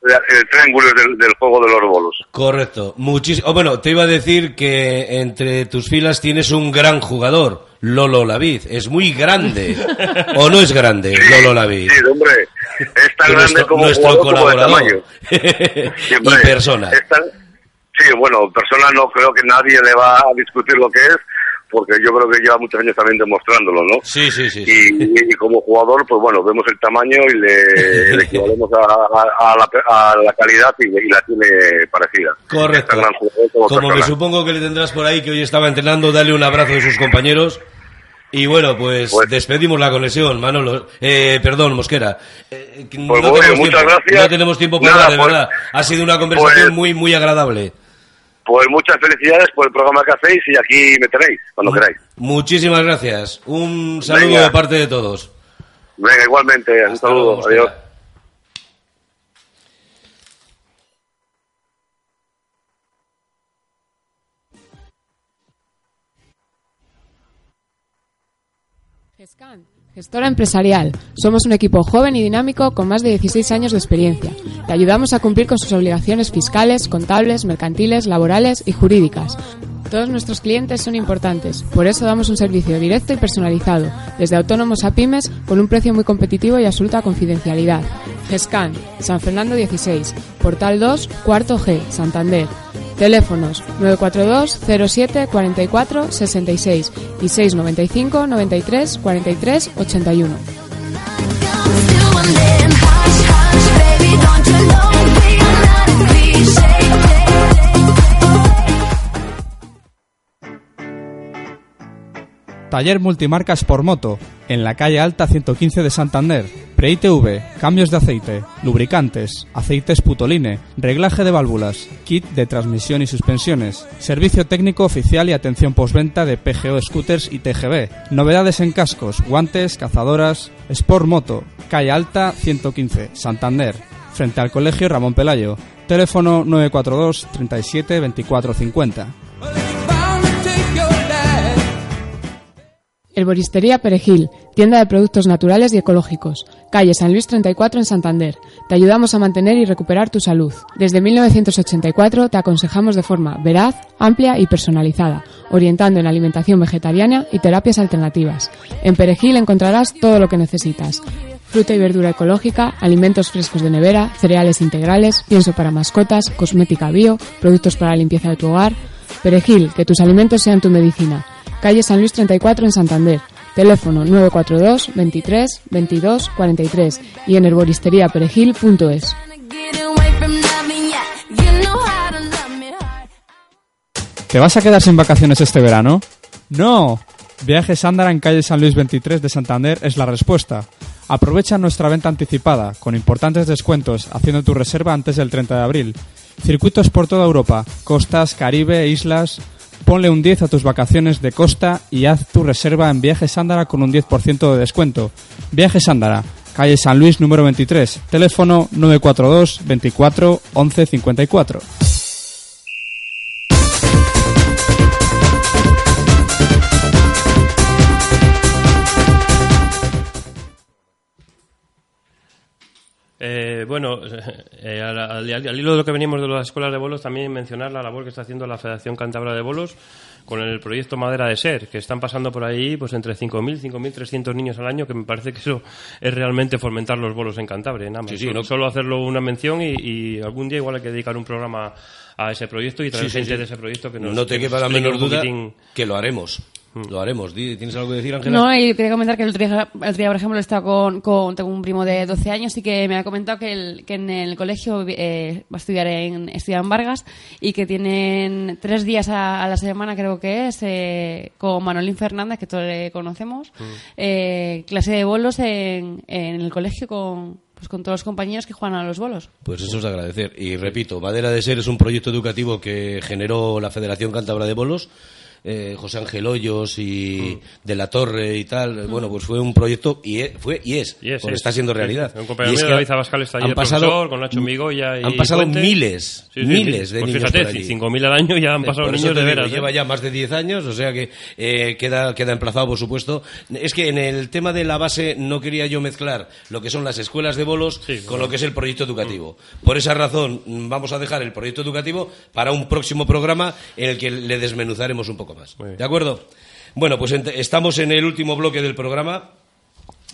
la- el triángulo del, del juego de los bolos. Correcto. Muchísimo. bueno, te iba a decir que entre tus filas tienes un gran jugador, Lolo Lavid. Es muy grande. ¿O no es grande, Lolo Lavid? Sí, hombre. Es tan grande nuestro- como nuestro jugador como de colaborador. tamaño. Sí, y hombre, persona. es tan- sí, bueno, persona no creo que nadie le va a discutir lo que es, porque yo creo que lleva muchos años también demostrándolo, ¿no? Sí, sí, sí. Y, y como jugador, pues bueno, vemos el tamaño y le, le equivalemos a, a- a la, a la calidad y, y la tiene parecida. Correcto. Como Como me persona. supongo que le tendrás por ahí que hoy estaba entrenando, dale un abrazo de sus compañeros. Y bueno, pues, despedimos la conexión, Manolo. Eh, perdón, Mosquera. Eh, que Pues no, bueno, tenemos muchas tiempo, gracias. no tenemos tiempo para Nada, nada, de pues- verdad. Ha sido una conversación pues- muy, muy agradable. Pues muchas felicidades por el programa que hacéis y aquí me tenéis, cuando queráis. Muchísimas gracias. Un saludo Venga. de parte de todos. Venga, igualmente, un saludo, luego, adiós. Gestora empresarial. Somos un equipo joven y dinámico con más de 16 años de experiencia. Te ayudamos a cumplir con sus obligaciones fiscales, contables, mercantiles, laborales y jurídicas. Todos nuestros clientes son importantes, por eso damos un servicio directo y personalizado, desde autónomos a pymes, con un precio muy competitivo y absoluta confidencialidad. GESCAN, San Fernando 16, Portal 2, Cuarto G, Santander. Teléfonos 942 07 44 66 y 695 93 43 81. Taller Multimarcas por Moto, en la calle Alta 115 de Santander. Pre-ITV, cambios de aceite, lubricantes, aceites putoline, reglaje de válvulas, kit de transmisión y suspensiones, servicio técnico oficial y atención postventa de PGO Scooters y TGB. Novedades en cascos, guantes, cazadoras, Sport Moto, calle Alta 115, Santander. Frente al Colegio Ramón Pelayo. Teléfono 942 37 24 50. Herboristería Perejil, tienda de productos naturales y ecológicos. Calle San Luis 34 en Santander. Te ayudamos a mantener y recuperar tu salud. Desde 1984 te aconsejamos de forma veraz, amplia y personalizada, orientando en alimentación vegetariana y terapias alternativas. En Perejil encontrarás todo lo que necesitas. Fruta y verdura ecológica, alimentos frescos de nevera, cereales integrales, pienso para mascotas, cosmética bio, productos para la limpieza de tu hogar. Perejil, que tus alimentos sean tu medicina. Calle San Luis 34 en Santander. Teléfono 942 23 22 43 y en herboristeríaperejil.es. ¿Te vas a quedar sin vacaciones este verano? ¡No! Viajes Ándara en calle San Luis 23 de Santander es la respuesta. Aprovecha nuestra venta anticipada, con importantes descuentos, haciendo tu reserva antes del 30 de abril. Circuitos por toda Europa, costas, Caribe, islas... Ponle un 10 a tus vacaciones de costa y haz tu reserva en Viajes Ándara con un 10% de descuento. Viajes Ándara, calle San Luis número 23, teléfono 942 24 11 54. Eh, bueno, eh, al, al- al hilo de lo que venimos de las escuelas de bolos, también mencionar la labor que está haciendo la Federación Cántabra de Bolos con el proyecto Madera de Ser, que están pasando por ahí pues entre 5.000 y 5.300 niños al año, que me parece que eso es realmente fomentar los bolos en Cantabria. Nada más. Sí, sí, solo, no- solo hacerlo una mención y, y algún día igual hay que dedicar un programa a ese proyecto y traer Sí, gente de ese proyecto que nos no te que nos quepa la menor duda poquitín. que lo haremos. Lo haremos. ¿Tienes algo que decir, Ángela? No, y quería comentar que el otro día, el otro día, por ejemplo, he estado con, con- tengo un primo de 12 años y que me ha comentado que, el- que en el colegio eh, va a estudiar en, estudia en Vargas y que tienen tres días a, a la semana, creo que es, eh, con Manolín Fernández, que todos le conocemos, eh, clase de bolos en, en el colegio con, pues, con todos los compañeros que juegan a los bolos. Pues eso es de agradecer. Y repito, Madera de Ser es un proyecto educativo que generó la Federación Cántabra de Bolos. Eh, José Ángel Hoyos y Mm. de la Torre y tal, bueno, pues fue un proyecto y e- fue y es, es, porque es. está siendo realidad. Un compañero Y es que David Abascal, está allí han de pasado- profesor, con Nacho Migoya y han pasado Puente. miles, Sí, sí, miles sí. de Pues niños fíjate, por allí. 5.000 al año ya han Eh, pasado niños de digo, veras. ¿eh? Lleva ya más de 10 años, o sea que eh, queda, queda emplazado, por supuesto. Es que en el tema de la base no quería yo mezclar lo que son las escuelas de bolos con lo que es el proyecto educativo. Por esa razón mm, vamos a dejar el proyecto educativo para un próximo programa en el que le desmenuzaremos un poco más. ¿De acuerdo? Bueno, pues ent- estamos en el último bloque del programa.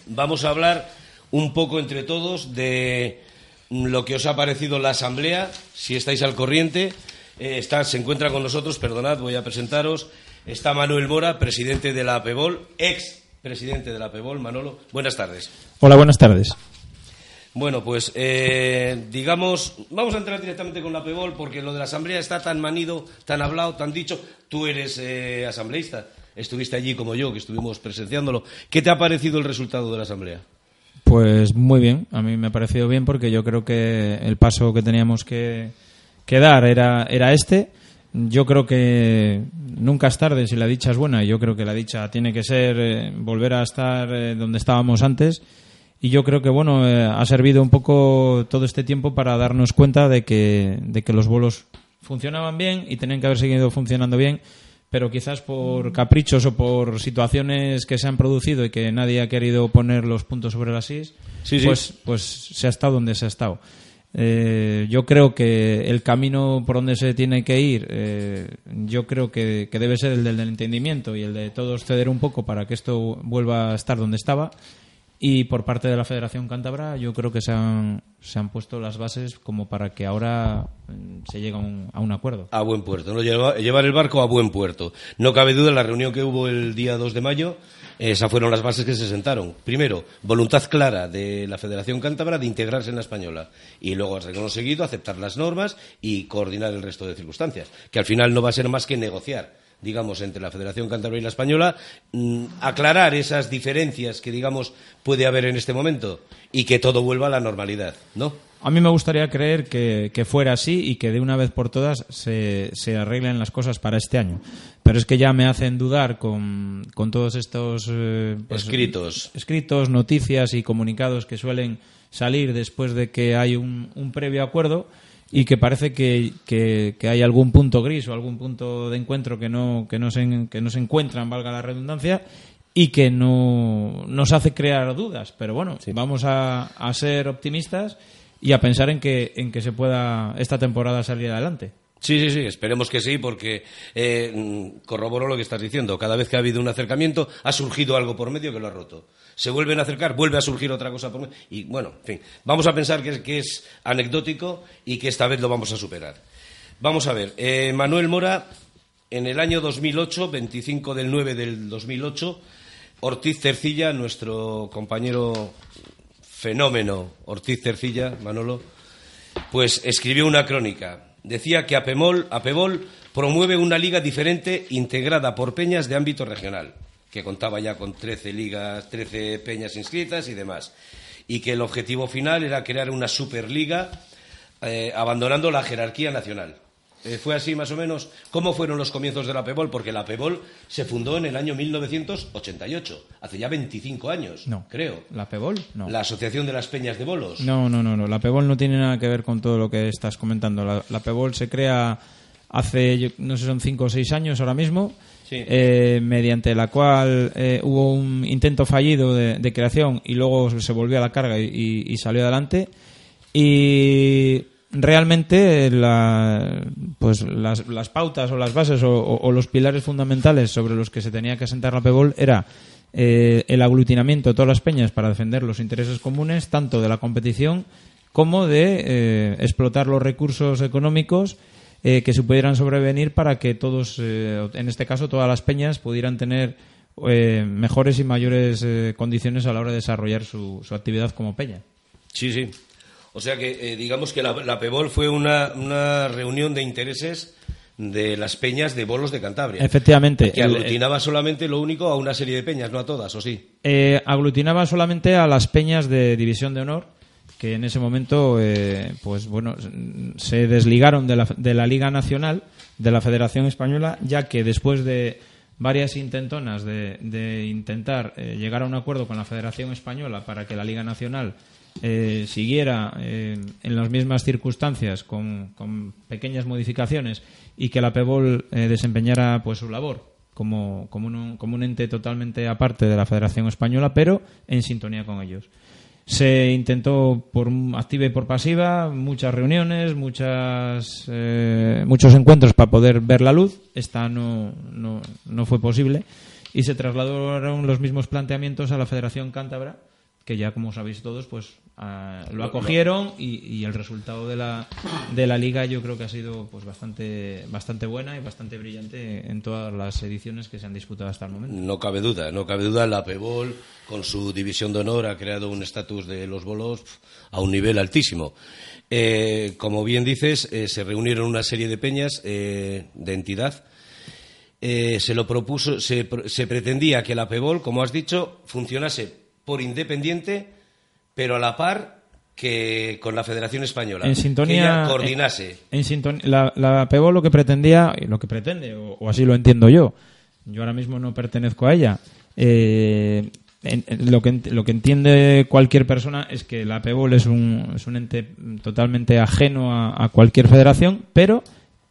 Vamos a hablar un poco entre todos de mm, lo que os ha parecido la asamblea, si estáis al corriente. Eh, está, se encuentra con nosotros, perdonad, voy a presentaros. Está Manuel Mora, presidente de la APEBOL, ex presidente de la APEBOL. Manolo, buenas tardes. Hola, buenas tardes. Bueno, pues eh, digamos, vamos a entrar directamente con la APEBOL porque lo de la asamblea está tan manido, tan hablado, tan dicho. Tú eres eh, asambleísta, estuviste allí como yo, que estuvimos presenciándolo. ¿Qué te ha parecido el resultado de la asamblea? Pues muy bien, a mí me ha parecido bien porque yo creo que el paso que teníamos que, dar era, era este. Yo creo que nunca es tarde si la dicha es buena yo creo que la dicha tiene que ser eh, volver a estar eh, donde estábamos antes y yo creo que bueno eh, ha servido un poco todo este tiempo para darnos cuenta de que, de que los bolos funcionaban bien y tenían que haber seguido funcionando bien pero quizás por caprichos o por situaciones que se han producido y que nadie ha querido poner los puntos sobre las is, Sí, sí. pues pues se ha estado donde se ha estado. Eh, yo creo que el camino por donde se tiene que ir, eh, yo creo que, que debe ser el del entendimiento y el de todos ceder un poco para que esto vuelva a estar donde estaba. Y por parte de la Federación Cántabra, yo creo que se han, se han puesto las bases como para que ahora mm, se llegue a un, a un acuerdo. A buen puerto, ¿no? Lleva- llevar el barco a buen puerto. No cabe duda la reunión que hubo el día 2 de mayo, esas fueron las bases que se sentaron. Primero, voluntad clara de la Federación Cántabra de integrarse en la española. Y luego, has seguido, aceptar las normas y coordinar el resto de circunstancias. Que al final no va a ser más que negociar digamos, entre la Federación Cántabra y la Española, mm, aclarar esas diferencias que, digamos, puede haber en este momento y que todo vuelva a la normalidad, ¿no? A mí me gustaría creer que, que fuera así y que de una vez por todas se, se arreglen las cosas para este año. Pero es que ya me hacen dudar con, con todos estos eh, pues, Escritos. escritos, noticias y comunicados que suelen salir después de que hay un, un previo acuerdo y que parece que, que- que hay algún punto gris o algún punto de encuentro que no, que no, se, que no se encuentran, valga la redundancia, y que no nos hace crear dudas. Pero bueno, vamos a, a ser optimistas y a pensar en que, en que se pueda esta temporada salir adelante. Sí, sí, sí, esperemos que sí, porque eh, mm, corroboro lo que estás diciendo. Cada vez que ha habido un acercamiento, ha surgido algo por medio que lo ha roto. Se vuelven a acercar, vuelve a surgir otra cosa por medio. Y bueno, en fin, vamos a pensar que, es- que anecdótico y que esta vez lo vamos a superar. Vamos a ver, eh, Manuel Mora, en el año 2008, 25 del 9 del 2008, Ortiz Cercilla, nuestro compañero fenómeno Ortiz Cercilla, Manolo, pues escribió una crónica. Decía que Apemol, Apebol promueve una liga diferente integrada por peñas de ámbito regional, que contaba ya con 13 ligas, 13 peñas inscritas y demás. Y que el objetivo final era crear una superliga eh, abandonando la jerarquía nacional. Eh, ¿Fue así más o menos? ¿Cómo fueron los comienzos de la PEBOL? Porque la PEBOL se fundó en el año 1988, hace ya 25 años, No. creo. ¿La Pebol? No. La Asociación de las Peñas de Bolos. No, no, no, no. La Pebol no tiene nada que ver con todo lo que estás comentando. La, la Pebol se crea hace, no sé, son cinco o seis años ahora mismo, Sí. eh, mediante la cual eh, hubo un intento fallido de, de creación y luego se volvió a la carga y, y- y salió adelante. Y realmente la- pues las, pautas o las bases o, los pilares fundamentales sobre los que se tenía que asentar la PEBOL era eh, el aglutinamiento de todas las peñas para defender los intereses comunes, tanto de la competición como de eh, explotar los recursos económicos eh, que se pudieran sobrevenir para que todos, eh, en este caso todas las peñas, pudieran tener eh, mejores y mayores eh, condiciones a la hora de desarrollar su, su actividad como peña. Sí, sí. O sea que eh, digamos que la, la PEBOL fue una, una reunión de intereses de las peñas de bolos de Cantabria. Efectivamente. Que aglutinaba solamente lo único a una serie de peñas, no a todas, ¿o sí? Eh, aglutinaba solamente a las peñas de División de Honor, que en ese momento, eh, pues bueno, se desligaron de la, de la Liga Nacional, de la Federación Española, ya que después de varias intentonas de, de intentar eh, llegar a un acuerdo con la Federación Española para que la Liga Nacional eh, siguiera eh, en las mismas circunstancias con, pequeñas modificaciones y que la PEBOL eh, desempeñara pues su labor como, como un ente totalmente aparte de la Federación Española, pero en sintonía con ellos. Se intentó por activa y por pasiva, muchas reuniones, muchas, eh, muchos encuentros para poder ver la luz. Esta no, no, no fue posible. Y se trasladaron los mismos planteamientos a la Federación Cántabra, que ya, como sabéis todos, pues ah, lo acogieron y, y el resultado de la, de la liga yo creo que ha sido pues bastante, bastante buena y bastante brillante en todas las ediciones que se han disputado hasta el momento. No cabe duda, no cabe duda. La PEBOL, con su división de honor, ha creado un estatus de los bolos a un nivel altísimo. Eh, como bien dices, eh, se reunieron una serie de peñas eh, de entidad. Eh, se lo propuso, se, se pretendía que la PEBOL, como has dicho, funcionase por independiente, pero a la par que con la Federación Española. En Que sintonía. ella coordinase. En, en sinton- la, la PEBO lo que pretendía, lo que pretende, o, o así lo entiendo yo, yo ahora mismo no pertenezco a ella. eh, en- en lo, que, lo que entiende cualquier persona es que la PEBOL es un, es un ente totalmente ajeno a, a cualquier federación, pero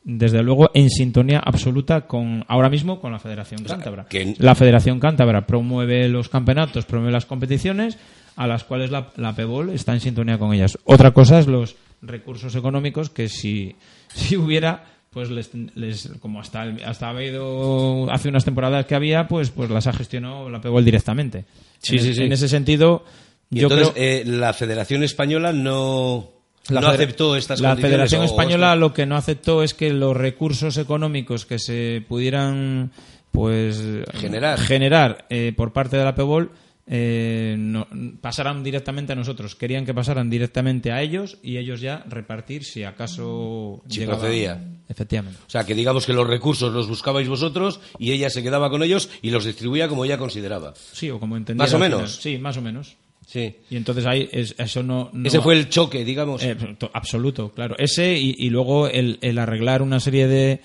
desde luego en sintonía absoluta con ahora mismo con la Federación Cántabra. La Federación Cántabra promueve los campeonatos, promueve las competiciones a las cuales la, la PEBOL está en sintonía con ellas. Otra cosa es los recursos económicos que si, si hubiera pues les, les- como hasta el- hasta ha habido hace unas temporadas que había pues pues las ha gestionado la PEBOL directamente. Sí, en, sí, sí. en ese sentido Y yo entonces, creo eh, la Federación Española no, la no aceptó estas La Federación o Española lo que no aceptó es que los recursos económicos que se pudieran pues Generar. generar eh, por parte de la PEBOL eh, no, pasaran directamente a nosotros. Querían que pasaran directamente a ellos y ellos ya repartir si acaso Si llegaba- procedía. Efectivamente. O sea, que digamos que los recursos los buscabais vosotros y ella se quedaba con ellos y los distribuía como ella consideraba. Sí, o como entendía. Más o menos. final. Sí, más o menos. Sí. Y entonces ahí es- eso no, no- Ese fue el choque, digamos. Eh, to- absoluto, claro. Ese y, y luego el, el arreglar una serie de,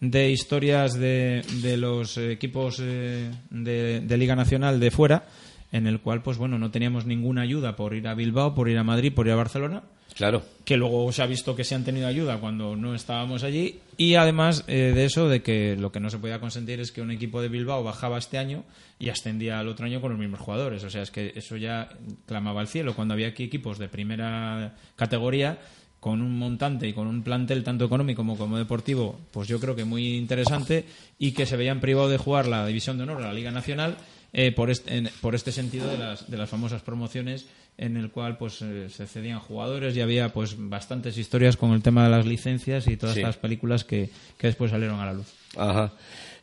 de historias de, de los equipos eh, de, de Liga Nacional de fuera, en el cual, pues bueno, no teníamos ninguna ayuda por ir a Bilbao, por ir a Madrid, por ir a Barcelona. Claro. Que luego se ha visto que se han tenido ayuda cuando no estábamos allí. Y además eh, de eso, de que lo que no se podía consentir es que un equipo de Bilbao bajaba este año y ascendía al otro año con los mismos jugadores. O sea, es que eso ya clamaba al cielo. Cuando había aquí equipos de primera categoría con un montante y con un plantel tanto económico como, deportivo, pues yo creo que muy interesante y que se veían privados de jugar la División de Honor, la Liga Nacional, eh, por, este, en- por este sentido de las, de las famosas promociones en el cual pues eh, se cedían jugadores y había pues bastantes historias con el tema de las licencias y todas Sí. las películas que, que después salieron a la luz. Ajá.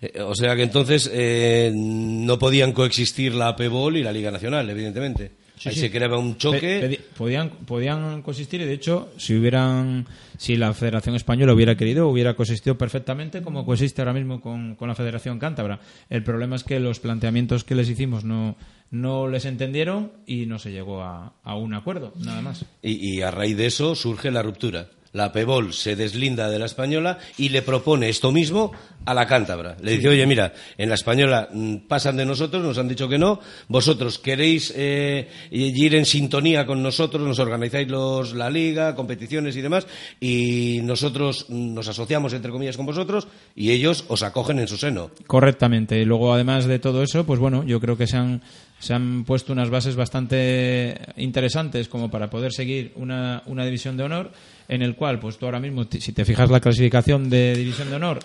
Eh, O sea que entonces eh, no podían coexistir la PEBOL y la Liga Nacional, evidentemente. Sí, Ahí sí. se creaba un choque. Podían, podían coexistir y de hecho, si hubieran, si la Federación Española hubiera querido, hubiera coexistido perfectamente como coexiste ahora mismo con, con la Federación Cántabra. El problema es que los planteamientos que les hicimos no, no les entendieron y no se llegó a, a un acuerdo, nada más. Y, y a raíz de eso surge la ruptura. La PEBOL se deslinda de la española y le propone esto mismo a la cántabra. Le dice, oye, mira, en la española mm, pasan de nosotros, nos han dicho que no, vosotros queréis eh, ir en sintonía con nosotros, nos organizáis los, la liga, competiciones y demás, y nosotros mm, nos asociamos, entre comillas, con vosotros, y ellos os acogen en su seno. Correctamente. Y luego, además de todo eso, pues bueno, yo creo que se han, se han puesto unas bases bastante interesantes como para poder seguir una, una división de honor en el cual, pues tú ahora mismo, si te fijas la clasificación de división de honor,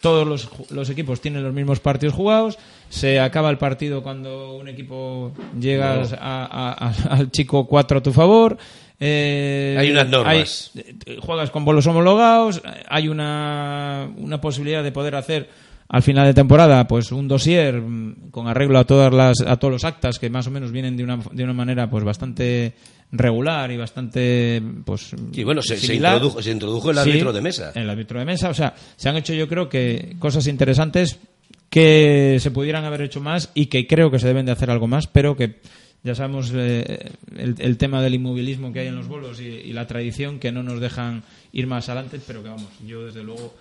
todos los, los equipos tienen los mismos partidos jugados, se acaba el partido cuando un equipo llega No. a- al chico 4 a tu favor. eh, Hay unas normas. hay- eh, juegas con bolos homologados, hay una, una posibilidad de poder hacer al final de temporada pues un dossier mm, con arreglo a todas las a todos los actas que más o menos vienen de una, de una manera pues bastante regular y bastante pues Sí, bueno, se, introdujo, se introdujo el Sí, árbitro de mesa. el árbitro de mesa o sea se han hecho yo creo que cosas interesantes que se pudieran haber hecho más y que creo que se deben de hacer algo más pero que ya sabemos eh, el, el tema del inmovilismo que hay en los bolos y, y la tradición que no nos dejan ir más adelante pero que vamos yo desde luego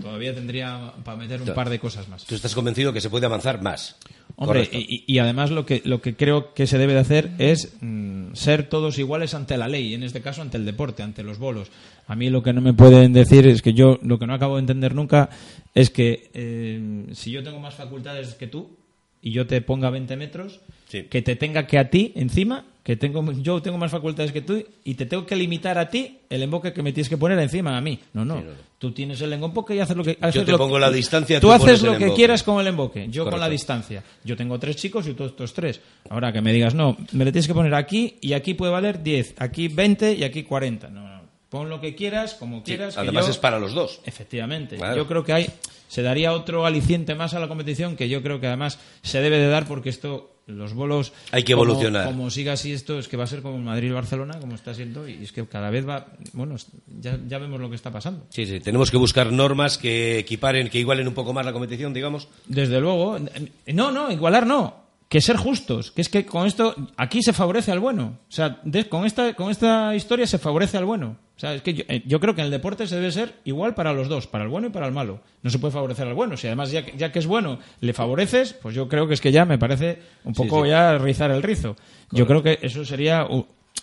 todavía tendría para meter un par de cosas más Tú estás convencido que se puede avanzar más. Hombre, y, y además lo que, lo que creo que se debe de hacer es mm, ser todos iguales ante la ley, en este caso ante el deporte, ante los bolos. A mí lo que no me pueden decir es que yo lo que no acabo de entender nunca es que eh, si yo tengo más facultades que tú y yo te ponga 20 metros, que te tenga que a ti encima, que tengo yo tengo más facultades que tú y te tengo que limitar a ti el emboque que me tienes que poner encima a mí. No, no. Tú tienes el emboque y haces lo que haces te lo- pongo la distancia, Tú, tú haces lo que quieras con el emboque, yo con la distancia. Yo tengo tres chicos y tú estos tres. Ahora que me digas, no, me le tienes que poner aquí y aquí puede valer 10, aquí 20 y aquí 40. No, no. Pon lo que quieras, como quieras. que además yo- es para los dos. Efectivamente. Claro. Yo creo que hay se daría otro aliciente más a la competición que yo creo que además se debe de dar porque esto los bolos Hay que evolucionar. como siga así esto es que va a ser como el Madrid y el Barcelona como está siendo y es que cada vez va bueno ya, ya vemos lo que está pasando Sí, sí, tenemos que buscar normas que equiparen, que igualen un poco más la competición, digamos. Desde luego. No, no, igualar no. Que ser justos. Que es que con esto, aquí se favorece al bueno. O sea, de- con, esta, con esta historia se favorece al bueno. O sea, es que yo, eh, yo creo que en el deporte se debe ser igual para los dos, para el bueno y para el malo. No se puede favorecer al bueno. Si además, ya, que- ya que es bueno, le favoreces, pues yo creo que es que ya me parece un poco sí. ya rizar el rizo. Yo creo que eso sería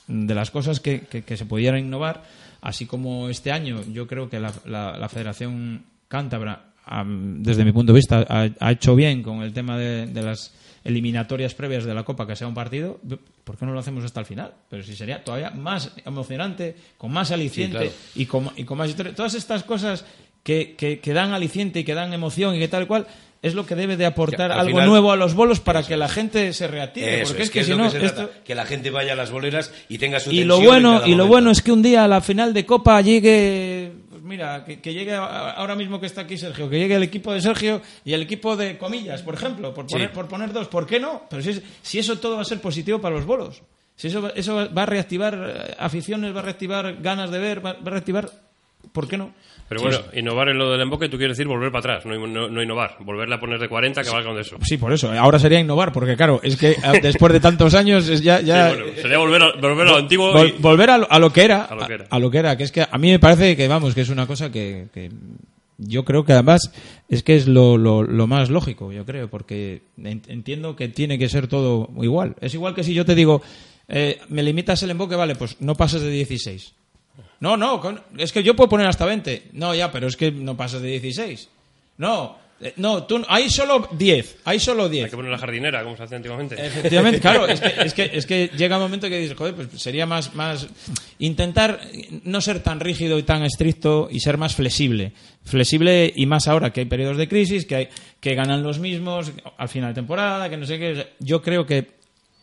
de las cosas que, que- que se pudieran innovar. Así como este año, yo creo que la, la- la Federación Cántabra, desde mi punto de vista, ha, ha hecho bien con el tema de, de las eliminatorias previas de la Copa, que sea un partido. ¿Por qué no lo hacemos hasta el final? Pero si sería todavía más emocionante, con más aliciente claro. y, con, y con más historia. Todas estas cosas que, que, que dan aliciente y que dan emoción y que tal cual. Es lo que debe de aportar algo final- nuevo a los bolos para que la gente se reactive. Eso porque es, que, si es lo no, que se esto, trata, que la gente vaya a las boleras y tenga su y lo bueno y lo momento. bueno es que un día a la final de Copa llegue mira que, que llegue ahora mismo que está aquí Sergio que llegue el equipo de Sergio y el equipo de comillas por ejemplo por Sí. poner por poner dos ¿por qué no? pero si, es- si eso todo va a ser positivo para los bolos si eso va- eso va a reactivar eh, aficiones va a reactivar ganas de ver va, va a reactivar ¿por qué no? Pero bueno, innovar en lo del emboque, tú quieres decir volver para atrás, no, no- no innovar. Volverle a poner de 40 que valga con eso. Sí, por eso. Ahora sería innovar, porque claro, es que eh, después de tantos años es ya... ya Sí, bueno, sería volver a, volver a lo antiguo Vol- y- volver a lo, a lo que era A lo que era. a lo que era que es que a mí me parece que vamos que es una cosa que, que yo creo que además es que es lo, lo, lo más lógico yo creo porque en- entiendo que tiene que ser todo igual es igual que si yo te digo eh, me limitas el emboque vale pues no pases de 16 no no con- es que yo puedo poner hasta 20 no ya pero es que no pases de 16 no eh, no, tú, hay solo 10, hay solo 10. Hay que poner la jardinera, como se hace antiguamente. Efectivamente, claro, es que, es que, es que llega un momento que dices, joder, pues sería más, más intentar no ser tan rígido y tan estricto y ser más flexible. Flexible y más ahora que hay periodos de crisis, que, hay, que ganan los mismos al final de temporada, que no sé qué. Yo creo que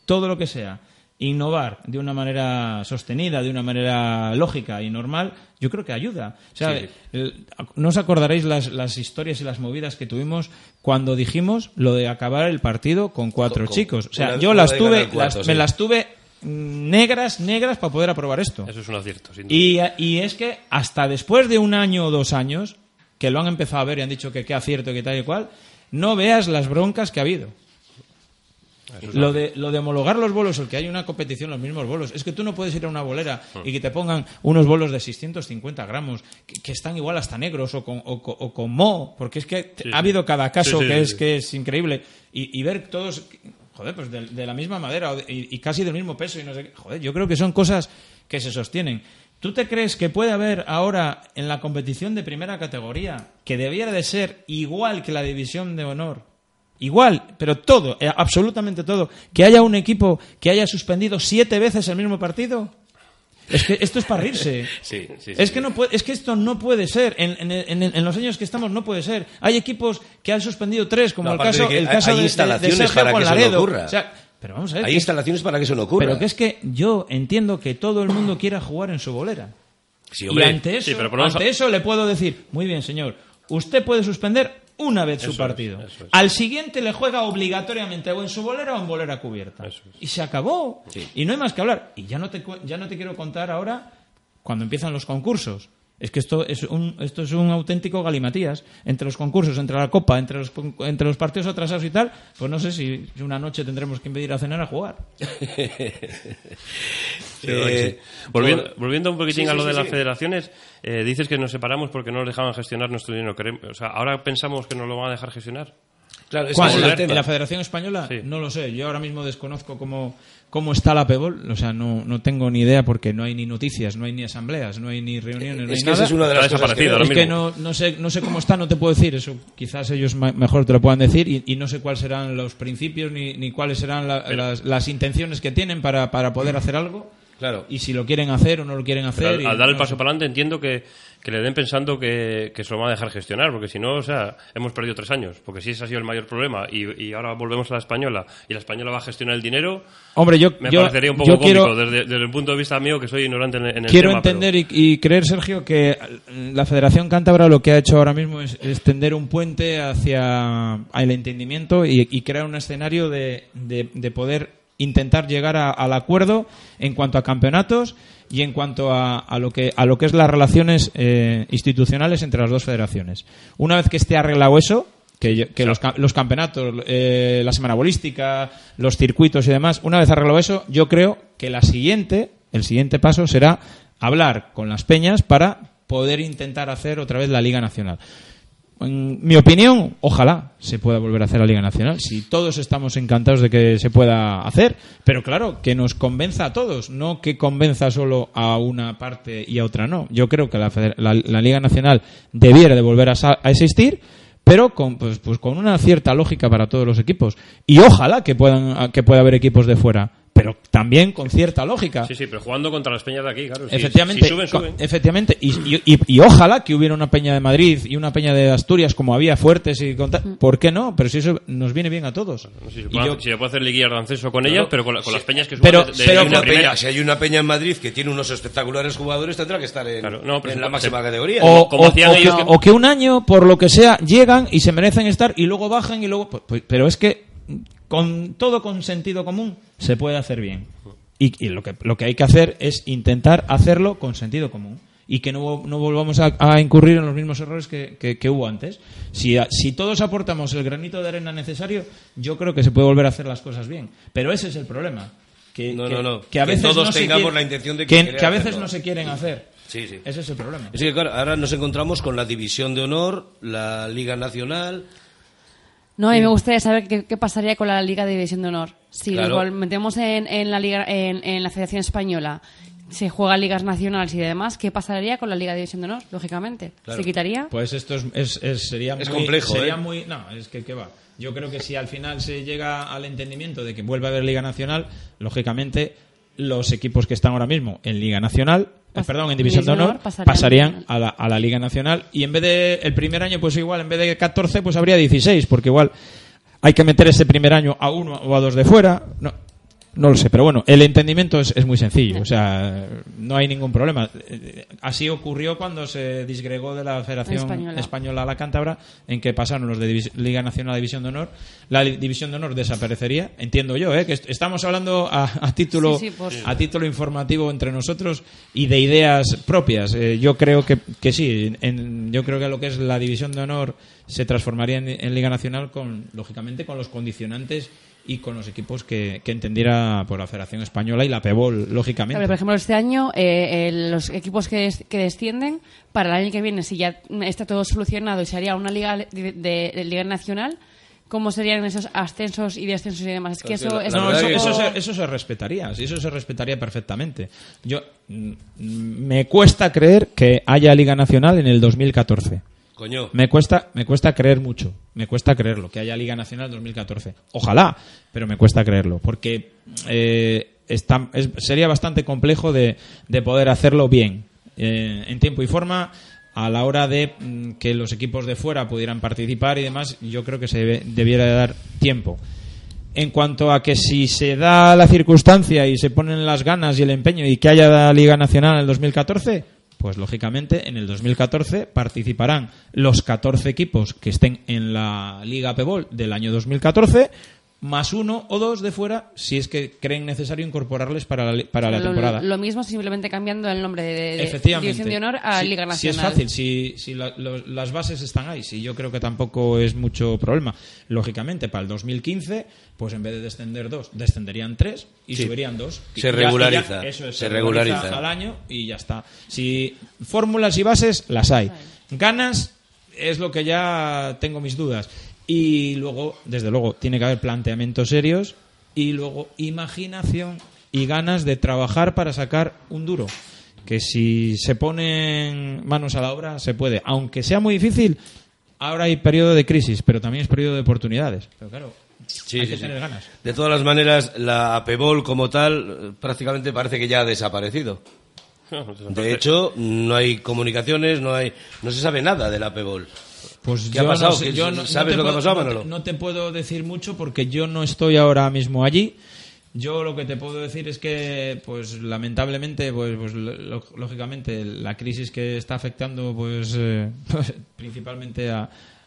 todo lo que sea innovar de una manera sostenida, de una manera lógica y normal, yo creo que ayuda. O sea, Sí. el- no os acordaréis las, las historias y las movidas que tuvimos cuando dijimos lo de acabar el partido con cuatro Con- chicos. O sea, una- yo las tuve, las- sí. me las tuve negras, negras para poder aprobar esto. Eso es un acierto, sin duda. Y, y es que hasta después de un año o dos años, que lo han empezado a ver y han dicho que qué acierto, que tal y cual, no veas las broncas que ha habido. Lo de, lo de homologar los bolos, el que hay una competición, los mismos bolos, es que tú no puedes ir a una bolera Hmm. y que te pongan unos bolos de 650 gramos, que, que están igual hasta negros o con, o, o con mo, porque es que Sí, ha habido cada caso Sí, sí, que, es, que es increíble. Y, y ver todos, joder, pues de, de la misma madera de- y, y casi del mismo peso y no sé qué. Joder, yo creo que son cosas que se sostienen. ¿Tú te crees que puede haber ahora en la competición de primera categoría, que debiera de ser igual que la división de honor, Igual, pero todo, eh, absolutamente todo. Que haya un equipo que haya suspendido siete veces el mismo partido. Es que esto es para reírse. Sí, sí, sí, es, sí. que no puede, es que esto no puede ser. En, en- en- en los años que estamos no puede ser. Hay equipos que han suspendido tres, como No, el caso, de que el caso hay de- de, de instalaciones Sergio para que eso no ocurra. O sea, pero vamos a ver. Hay que- instalaciones para que eso no ocurra. pero que es que yo entiendo que todo el mundo quiera jugar en su bolera. Sí, y hombre. ante eso, Sí, pero ponemos ante eso le puedo decir, muy bien, señor, usted puede suspender una vez su Eso partido. es. Al siguiente le juega obligatoriamente o en su bolera o en bolera cubierta. Es. Y se acabó. Sí. Y no hay más que hablar. Y ya no te, ya no te quiero contar ahora cuando empiezan los concursos. Es que esto es un, esto es un auténtico galimatías. Entre los concursos, entre la copa, entre los, entre los partidos atrasados y tal, pues no sé si si una noche tendremos que impedir a cenar a jugar. Eh, volviendo, volviendo un poquitín Sí, a sí, lo de sí, las sí. federaciones, eh, dices que nos separamos porque no nos dejaban gestionar nuestro dinero. Queremos- O sea, ahora pensamos que nos lo van a dejar gestionar. Claro, es ¿Cuál? que ese ¿En es la, el tema. en la Federación Española? Sí. No lo sé. Yo ahora mismo desconozco cómo, cómo está la PEBOL. O sea, no, no tengo ni idea porque no hay ni noticias, no hay ni asambleas, no hay ni reuniones, no Es hay que nada. es una de las Está cosas que desaparecido veo. ahora Es que no, no, sé, no sé cómo está, no te puedo decir. Eso quizás ellos mejor te lo puedan decir y, y no sé cuáles serán los principios ni, ni cuáles serán la- las, las intenciones que tienen para, para poder hacer algo. Claro. Y si lo quieren hacer o no lo quieren Pero hacer. al, al dar el paso para adelante entiendo que, que le den pensando que, que se lo van a dejar gestionar, porque si no, o sea, hemos perdido tres años, porque si ese ha sido el mayor problema y, y ahora volvemos a la española y la española va a gestionar el dinero, Hombre, yo, me yo, parecería un poco cómico quiero, desde, desde el punto de vista mío que soy ignorante en, en el Quiero tema. pero- entender y, y creer, Sergio, que la Federación Cántabra lo que ha hecho ahora mismo es, es tender un puente hacia el entendimiento y, y crear un escenario de, de- de poder intentar llegar a- al acuerdo en cuanto a campeonatos y en cuanto a, a lo que a lo que es las relaciones eh, institucionales entre las dos federaciones. Una vez que esté arreglado eso, que, los, los campeonatos, eh, la semana bolística, los circuitos y demás, una vez arreglado eso, yo creo que la siguiente, el siguiente paso será hablar con las peñas para poder intentar hacer otra vez la Liga Nacional. En mi opinión, ojalá se pueda volver a hacer la Liga Nacional. Si todos estamos encantados de que se pueda hacer, pero claro, que nos convenza a todos, no que convenza solo a una parte y a otra no. Yo creo que la, la- la Liga Nacional debiera de volver a, a existir, pero con, pues, pues con una cierta lógica para todos los equipos. Y ojalá que puedan que pueda haber equipos de fuera, pero también con cierta lógica. Sí, sí, pero jugando contra las peñas de aquí, claro. si- Efectivamente, si suben, suben. efectivamente y, y- y- y ojalá que hubiera una peña de Madrid y una peña de Asturias como había fuertes y con ta- ¿por qué no? Pero si eso nos viene bien a todos. No si se puede, yo- se puede hacer liguillas de acceso con Claro. ellas, pero con, la- con las peñas que suban Pero- de, de- pero- de Hay una primera. peña- si hay una peña en Madrid que tiene unos espectaculares jugadores, tendrá que estar en, Claro, no, pero en se- la máxima se- categoría. o, como o- hacían o ellos que, que- o que un año, por lo que sea, llegan y se merecen estar y luego bajan y luego... pues- pues- pero es que con todo con sentido común se puede hacer bien. Y, y lo, que, lo que hay que hacer es intentar hacerlo con sentido común. Y que no, no volvamos a, a incurrir en los mismos errores que, que- que hubo antes. Si, a- si todos aportamos el granito de arena necesario, yo creo que se puede volver a hacer las cosas bien. Pero ese es el problema. Que, No, que- no, no. que a veces todos no se tengamos quiere- la intención de que, a veces hacerlo. no se quieren hacer. Sí, sí. Ese es el problema. Es que, claro, ahora nos encontramos con la División de Honor, la Liga Nacional. No, y me gustaría saber qué, qué pasaría con la Liga de División de Honor. Si Claro. lo metemos en, en la Liga, en, en la Federación Española, se juega ligas nacionales y demás, ¿qué pasaría con la Liga de División de Honor? Lógicamente, Claro. se quitaría. Pues esto es, es- es- sería Es muy, complejo, sería ¿eh? muy no es que, que va yo creo que si al final se llega al entendimiento de que vuelve a haber Liga Nacional lógicamente los equipos que están ahora mismo en Liga Nacional Pas- perdón en División de Honor pasarían pasarían a la, a la Liga Nacional. Y en vez de el primer año pues igual en vez de 14 pues habría 16 porque igual hay que meter ese primer año a uno o a dos de fuera. No no lo sé, pero bueno, el entendimiento es, es muy sencillo, o sea, no hay ningún problema. Así ocurrió cuando se disgregó de la Federación Española. Española, a la Cántabra, en que pasaron los de Divis- Liga Nacional a División de Honor. La División de Honor desaparecería, entiendo yo, ¿eh? que est- estamos hablando a, a título, Sí, sí, por- a título informativo entre nosotros y de ideas propias. Eh, yo creo que, que sí, en- yo creo que lo que es la División de Honor se transformaría en, en Liga Nacional con, lógicamente, con los condicionantes y con los equipos que, que entendiera por la Federación Española y la PEBOL, lógicamente. Claro, por ejemplo, este año eh, eh, los equipos que, des- que descienden, para el año que viene, si ya está todo solucionado y se haría una liga de, de- de liga nacional, ¿cómo serían esos ascensos y descensos y demás? Es que Pues eso es No, eso, eso se, eso se respetaría, eso se respetaría perfectamente. Yo mm, me cuesta creer que haya Liga Nacional en el 2014, Me cuesta, me cuesta creer mucho. Me cuesta creerlo que haya Liga Nacional 2014. Ojalá, pero me cuesta creerlo. Porque eh, sería bastante complejo de, de poder hacerlo bien. eh, en tiempo y forma. A la hora de mm, que los equipos de fuera pudieran participar y demás, yo creo que se debe- debiera de dar tiempo. En cuanto a que si se da la circunstancia y se ponen las ganas y el empeño y que haya la Liga Nacional en el 2014, pues lógicamente en el 2014 participarán los 14 equipos que estén en la Liga Pebol del año 2014 más uno o dos de fuera si es que creen necesario incorporarles para la, li- para la Lo- temporada. Lo, mismo simplemente cambiando el nombre de, de Efectivamente. División de Honor a Sí, Liga Si es Nacional. fácil, si, si la- lo- las bases están ahí, si yo creo que tampoco es mucho problema. Lógicamente, para el 2015, pues en vez de descender dos, descenderían tres y Sí. subirían dos. Se ya- y ya- regulariza, eso es, se regulariza regulariza. al año y ya está. Si fórmulas y bases, las hay. Ganas es lo que ya tengo mis dudas. Y luego, desde luego, tiene que haber planteamientos serios y luego imaginación y ganas de trabajar para sacar un duro. Que si se ponen manos a la obra, se puede. Aunque sea muy difícil, ahora hay periodo de crisis, pero también es periodo de oportunidades. Pero claro, Sí, hay sí, que sí. tener ganas. De todas las maneras, la APEBOL como tal eh, prácticamente parece que ya ha desaparecido. De hecho, no hay comunicaciones, no hay, no se sabe nada de la APEBOL. Pues ¿Qué yo ha no pasado? sé, ¿Qué- yo no- ¿Sabes lo que ha pasado, no te- Manolo? No te puedo decir mucho porque yo no estoy ahora mismo allí. Yo lo que te puedo decir es que, pues lamentablemente, pues, pues, lo- lógicamente la crisis que está afectando, pues, eh, principalmente a,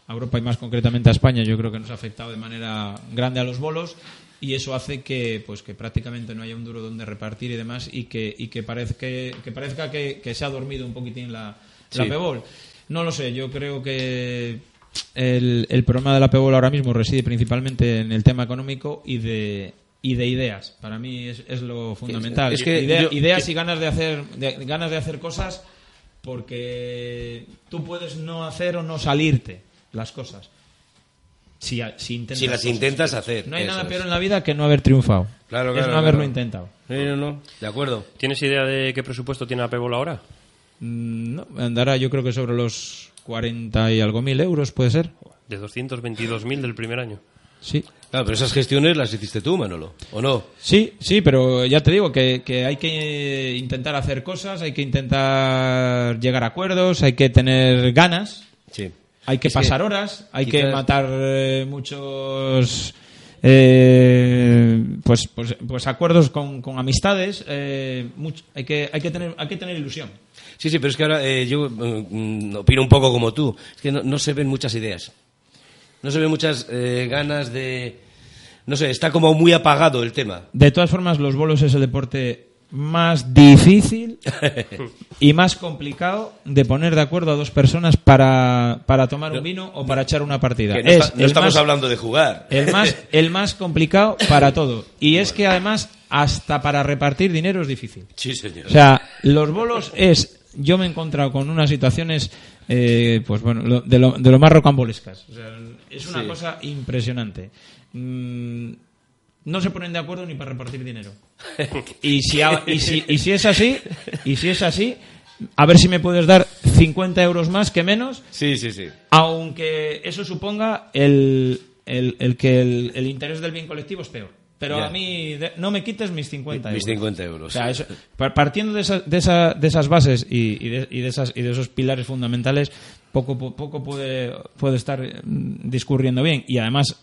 a Europa y más concretamente a España, yo creo que nos ha afectado de manera grande a los bolos y eso hace que, pues, que prácticamente no haya un duro donde repartir y demás y que, y que parezca que, que parezca que, que se ha dormido un poquitín la, la. Pebol. No lo sé, yo creo que el, el problema de la PEBOL ahora mismo reside principalmente en el tema económico y de y de ideas. Para mí es, es lo fundamental. es que Idea- yo- ideas que- y ganas de hacer de- ganas de hacer cosas porque tú puedes no hacer o no salirte las cosas. Si, intentas Si las cosas. intentas hacer, No hay nada es. peor en la vida que no haber triunfado. Claro, es claro, no haberlo claro. intentado. Sí, no, no, de acuerdo. ¿Tienes idea de qué presupuesto tiene la Pebol ahora? Mm, No, andará yo creo que sobre los 40 y algo mil euros, puede ser. De 222.000 del primer año. Sí. Claro, pero esas gestiones las hiciste tú, Manolo, ¿o no? Sí, sí, pero ya te digo que, que hay que intentar hacer cosas, hay que intentar llegar a acuerdos, hay que tener ganas, Sí. hay que Es que pasar horas, hay que matar eh, muchos eh, pues, pues pues acuerdos con, con amistades, eh, much- hay que hay que tener hay que tener ilusión. Sí, sí, pero es que ahora eh, yo mm, opino un poco como tú. Es que no, no se ven muchas ideas. No se ven muchas eh, ganas de... No sé, está como muy apagado el tema. De todas formas, los bolos es el deporte más difícil y más complicado de poner de acuerdo a dos personas para, para tomar un vino o para echar una partida. Que no, Es está- no el estamos más- hablando de jugar. El más, el más complicado para todo. Y es que además, hasta para repartir dinero es difícil. Sí, señor. O sea, los bolos es. Yo me he encontrado con unas situaciones, eh, pues bueno, lo- de, lo, de lo más rocambolescas. O sea, es una Sí. cosa impresionante. Mm, no se ponen de acuerdo ni para repartir dinero. Y si, y, si, y si es así, y si es así, a ver si me puedes dar 50 euros más que menos, Sí, sí, sí. aunque eso suponga el, el, el que el, el interés del bien colectivo es peor. Pero a mí de- no me quites mis 50 euros. Mis 50 euros. O sea, eso- par- partiendo de, esa- de, esa- de esas bases y, y de, y de esas, y de esos pilares fundamentales, poco, po- poco puede, puede estar mm, discurriendo bien. Y además,